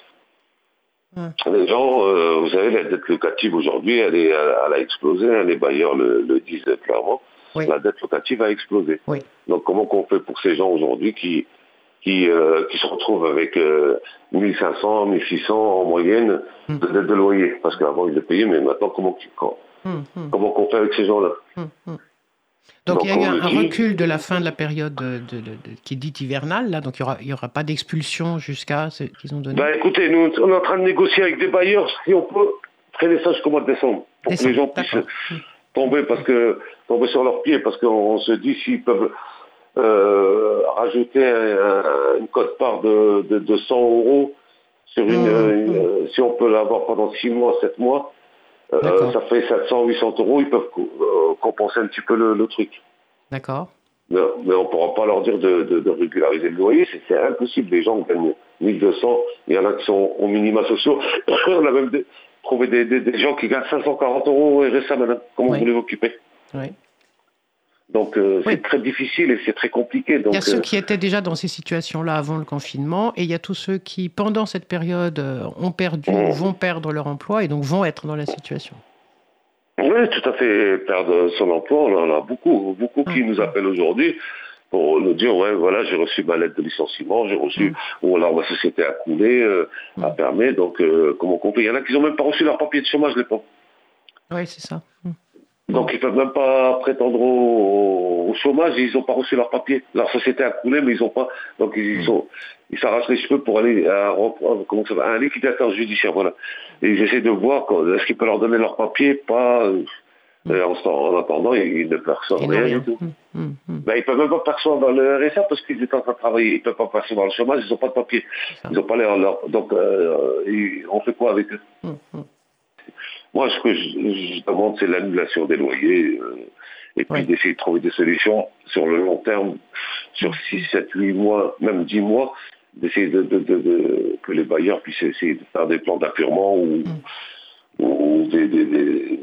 Les gens, euh, vous savez, la dette locative aujourd'hui, elle, est, elle, elle a explosé. hein, les bailleurs le, le disent clairement. Oui. La dette locative a explosé. Oui. Donc comment qu'on fait pour ces gens aujourd'hui qui qui, euh, qui se retrouvent avec euh, 1500, 1600 en moyenne Mm. de dette de loyer? Parce qu'avant ils les payaient, mais maintenant comment qu'on Hum, hum, comment qu'on fait avec ces gens-là? Donc, Donc, il y a eu un, dit. recul de la fin de la période de, de- de- de- qui est dite hivernale, là, donc il n'y aura, il y aura pas d'expulsion jusqu'à ce qu'ils ont donné. Ben écoutez, nous on est en train de négocier avec des bailleurs si on peut traîner ça jusqu'au mois de décembre pour Décembre, que les gens puissent tomber parce que tomber sur leurs pieds parce qu'on on se dit s'ils peuvent euh, rajouter un- un- une cote-part de, de, de 100 euros sur une, Mmh, une- mmh. euh, si on peut l'avoir pendant 6 mois, 7 mois, euh, ça fait 700, 800 euros, ils peuvent euh, compenser un petit peu le, le truc. D'accord. Mais, mais on ne pourra pas leur dire de, de- de régulariser le loyer, c'est- impossible. Les gens gagnent 1200, il y en a qui sont au minima sociaux. on a même des- trouvé des, des- des gens qui gagnent 540 euros RSA, madame. Comment Oui. vous voulez occuper? Oui. Donc euh, Oui. c'est très difficile et c'est très compliqué. Donc, Il y a ceux euh, qui étaient déjà dans ces situations-là avant le confinement, et il y a tous ceux qui, pendant cette période, euh, ont perdu Mmh. ou vont perdre leur emploi et donc vont être dans la situation. Oui, tout à fait. Perdre son emploi, on en a beaucoup, beaucoup qui Mm. nous appellent aujourd'hui pour nous dire, ouais, voilà, j'ai reçu ma lettre de licenciement, j'ai reçu, ou alors ma société a coulé, euh, a Mm. permis, donc euh, comment on fait Il y en a qui n'ont même pas reçu leur papier de chômage, les pauvres. Oui, c'est ça. Donc ils peuvent même pas prétendre au, au chômage, ils n'ont pas reçu leur papier. Leur société a coulé, mais ils ont pas. Donc ils sont, ils s'arrachent les cheveux pour aller à, reprendre- comment ça va, à un liquidateur judiciaire, voilà. Et ils essaient de voir est-ce qu'ils peuvent leur donner leur papier, pas. euh, et en, en attendant, ils, ils ne perçoivent n'ont rien, rien. du tout. Mm, mm, mm. Ben, ils peuvent même pas percevoir le RSA parce qu'ils étaient en train de travailler. Ils peuvent pas percevoir le chômage, ils n'ont pas de papier. Ils n'ont pas leur, donc euh, ils- on fait quoi avec eux? Moi, ce que je, je demande, c'est l'annulation des loyers euh, et puis Ouais. d'essayer de trouver des solutions sur le long terme, sur 6, 7, 8 mois, même 10 mois, d'essayer de, de- de- de- que les bailleurs puissent essayer de faire des plans d'appurement ou, ou des, des- des-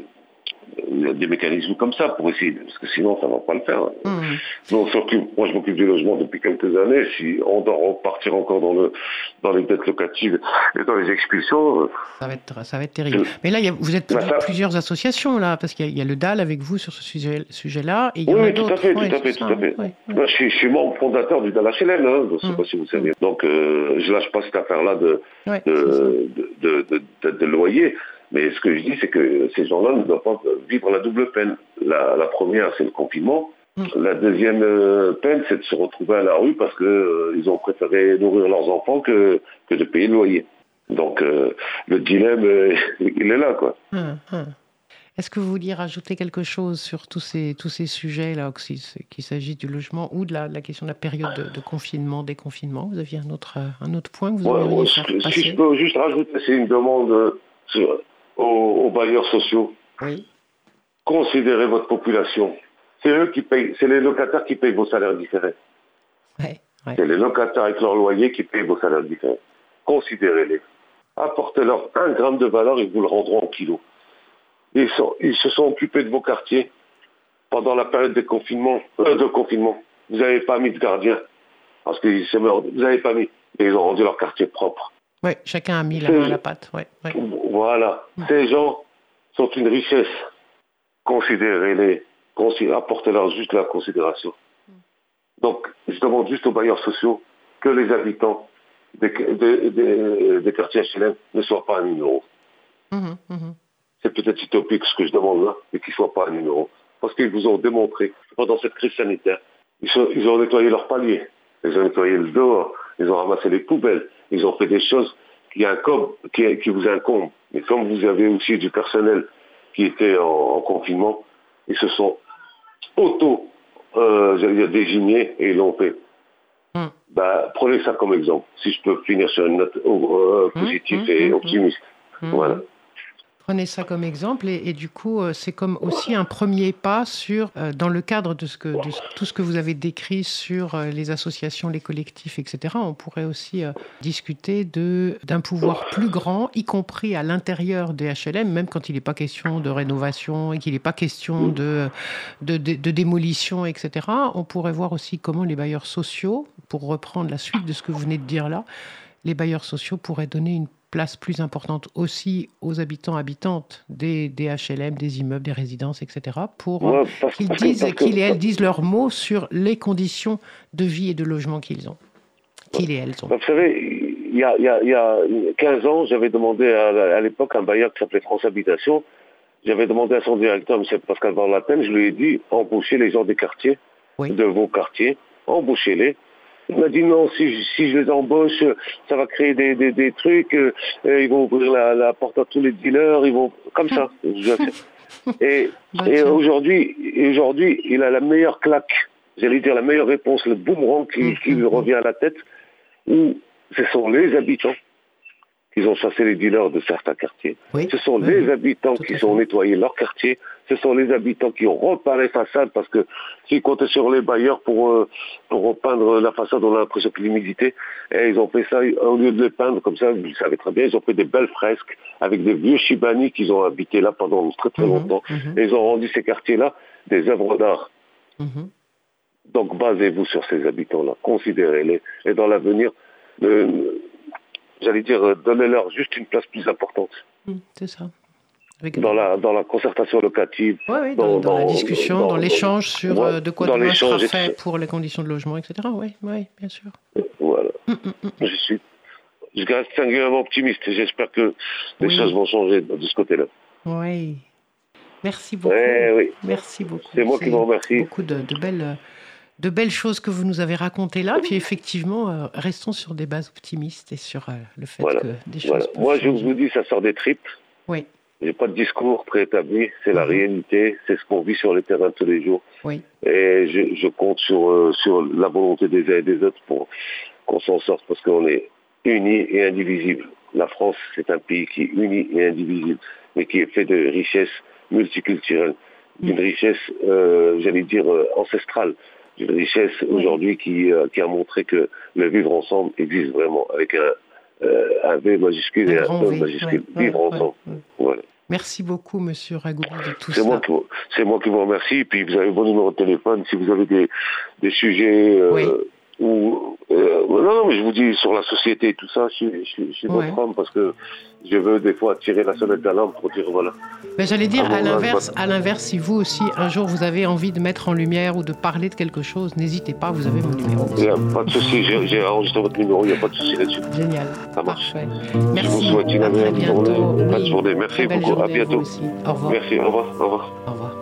des mécanismes comme ça pour essayer, parce que sinon, ça ne va pas le faire. Mm. On s'occupe- moi, je m'occupe du logement depuis quelques années. Si on doit repartir encore dans, le, dans les dettes locatives et dans les expulsions, euh, Ça va être, ça va être terrible. Mais là, il y a- vous êtes Bah, ça- plusieurs associations, là, parce qu'il y, a- il y a le DAL avec vous sur ce sujet- sujet-là, et il y Oui, en a tout à fait, Ouais, tout à fait, tout à fait. ouais, ouais. Moi, je, suis, je suis membre fondateur du DALHLM, hein, je ne sais Mm. pas si vous savez. Donc, euh, je lâche pas cette affaire-là de, Ouais, c'est ça. de, de, de, de- de loyer. Mais ce que je dis, c'est que ces gens-là ne doivent pas vivre la double peine. La, la première, c'est le confinement. Mm. La deuxième euh, peine, c'est de se retrouver à la rue parce qu'ils ont préféré nourrir leurs enfants que, que de payer le loyer. Donc, euh, le dilemme, euh, il est là, quoi. Hum, hum. Est-ce que vous vouliez rajouter quelque chose sur tous ces, tous ces sujets-là, qu'il s'agit du logement ou de la, question de la période de, de confinement, déconfinement? Vous aviez un autre, euh, un autre point que vous Ouais, aimeriez si passer? je peux juste rajouter, c'est une demande euh, sur- aux, aux bailleurs sociaux. Oui. Considérez votre population. C'est eux qui payent, c'est les locataires qui payent vos salaires. Ouais, ouais. C'est les locataires avec leur loyer qui payent vos salaires différés. Considérez-les. Apportez-leur un gramme de valeur, ils vous le rendront en kilos. Ils, sont- ils se sont occupés de vos quartiers pendant la période de confinement. euh, de confinement. Vous n'avez pas mis de gardien. Parce qu'ils se meurent. Vous n'avez pas mis. Et ils ont rendu leur quartier propre. Ouais, chacun a mis la main à la pâte. Ouais, ouais. Voilà. Ces gens sont une richesse. Considérez-les. Consi- Apportez-leur juste la considération. Donc, je demande juste aux bailleurs sociaux que les habitants des, des- des- des quartiers HLM ne soient pas un numéro. Mhm, mhm. C'est peut-être utopique ce que je demande là, mais qu'ils ne soient pas un numéro. Parce qu'ils vous ont démontré, pendant cette crise sanitaire, ils, sont- ils ont nettoyé leur palier, ils ont nettoyé le dehors, ils ont ramassé les poubelles, ils ont fait des choses qui, incombent, qui, qui vous incombent. Mais comme vous avez aussi du personnel qui était en, en confinement, ils se sont auto, euh, dire, désignés et ils l'ont fait. Hmm. Bah, prenez ça comme exemple, si je peux finir sur une note euh, Hmm, positive hmm, et optimiste. Voilà. Prenez ça comme exemple et, du coup, euh, c'est comme aussi un premier pas sur, euh, dans le cadre de, tout ce que vous avez décrit sur euh, les associations, les collectifs, etc. On pourrait aussi discuter d'un pouvoir plus grand, y compris à l'intérieur des HLM, même quand il n'est pas question de rénovation et qu'il n'est pas question de- de démolition, etc. On pourrait voir aussi comment les bailleurs sociaux, pour reprendre la suite de ce que vous venez de dire là, les bailleurs sociaux pourraient donner une place plus importante aussi aux habitants, habitantes des, des HLM, des immeubles, des résidences, etc., pour Ouais, qu'ils disent, que- qu'ils et elles disent leurs mots sur les conditions de vie et de logement qu'ils ont. Qu'ils et elles ont. Vous savez, il y a, il y a- il y a 15 ans, j'avais demandé à, à l'époque un bailleur qui s'appelait France Habitation, j'avais demandé à son directeur, M. Pascal Van je lui ai dit, embauchez les gens des quartiers, Oui. de vos quartiers, embauchez-les. Il m'a dit non, si, je- si je les embauche, ça va créer des, des- des trucs, euh, euh, ils vont ouvrir la, la porte à tous les dealers, ils vont... Comme ça. Et, Bah, et aujourd'hui, et aujourd'hui, il a la meilleure claque, j'allais dire la meilleure réponse, le boomerang qui, qui lui revient à la tête, où ce sont les habitants qui ont chassé les dealers de certains quartiers. Oui. Ce sont Oui, les habitants qui ont nettoyé leur quartier. Ce sont les habitants qui ont repeint les façades parce que s'ils comptaient sur les bailleurs pour, euh, pour repeindre la façade, on a l'impression a l'humidité. Et ils ont fait ça, au lieu de les peindre comme ça, vous le savez très bien, ils ont fait des belles fresques avec des vieux Shibani qu'ils ont habités là pendant très très Mhm, longtemps. mhm, Et ils ont rendu ces quartiers-là des œuvres d'art. mhm. Donc basez-vous sur ces habitants-là, considérez-les. Et dans l'avenir, j'allais dire, euh, donnez-leur juste une place plus importante Mm, C'est ça. Avec- dans la, dans la concertation locative. Ouais, oui, dans, dans- dans la discussion, dans- l'échange sur ouais, euh, de quoi demain sera et fait pour les conditions de logement, etc. Oui, oui, bien sûr. Voilà. Mm, mm, mm. Je suis, je reste singulièrement optimiste. J'espère que les Oui. choses vont changer de ce côté-là. Oui. Merci beaucoup. Eh oui. Merci beaucoup. C'est moi qui vous remercie. Beaucoup de, de belles, de belles choses que vous nous avez racontées là. Puis effectivement, euh, restons sur des bases optimistes et sur euh, le fait Voilà. que des choses Voilà. Moi, je vous dis, ça sort des tripes. Oui, J'ai pas de discours préétabli. C'est la Mhm. réalité. C'est ce qu'on vit sur le terrain tous les jours. oui. Et je, je compte sur, euh, sur la volonté des uns et des autres pour qu'on s'en sorte parce qu'on est unis et indivisibles. La France, c'est un pays qui est uni et indivisible, mais qui est fait de richesses multiculturelles, d'une richesse, euh, j'allais dire, euh, ancestrale, d'une richesse aujourd'hui qui, euh, qui a montré que le vivre ensemble existe vraiment, avec un, euh, V majuscule et V, majuscule. ouais, vivre ouais, ensemble. ouais, ouais. Voilà. Merci beaucoup, Monsieur Ragouli, de tout C'est ça. moi, qui vous- c'est moi qui vous remercie. Puis vous avez mon numéro de téléphone. Si vous avez des, des sujets euh, Oui. Ou, euh, non, non, mais je vous dis sur la société et tout ça, je, suis votre homme parce que je veux des fois tirer la sonnette d'alarme pour dire voilà. Mais j'allais dire à l'inverse, à l'inverse, si vous aussi un jour vous avez envie de mettre en lumière ou de parler de quelque chose, n'hésitez pas, vous avez mon numéro. Y a pas de souci, j'ai enregistré votre numéro, il n'y a pas de souci là-dessus. Génial. Ça marche. Parfait. Merci. Je vous souhaite une agréable journée, oui. journée. Merci beaucoup. À bientôt. Au revoir. Merci. Au revoir. Au revoir.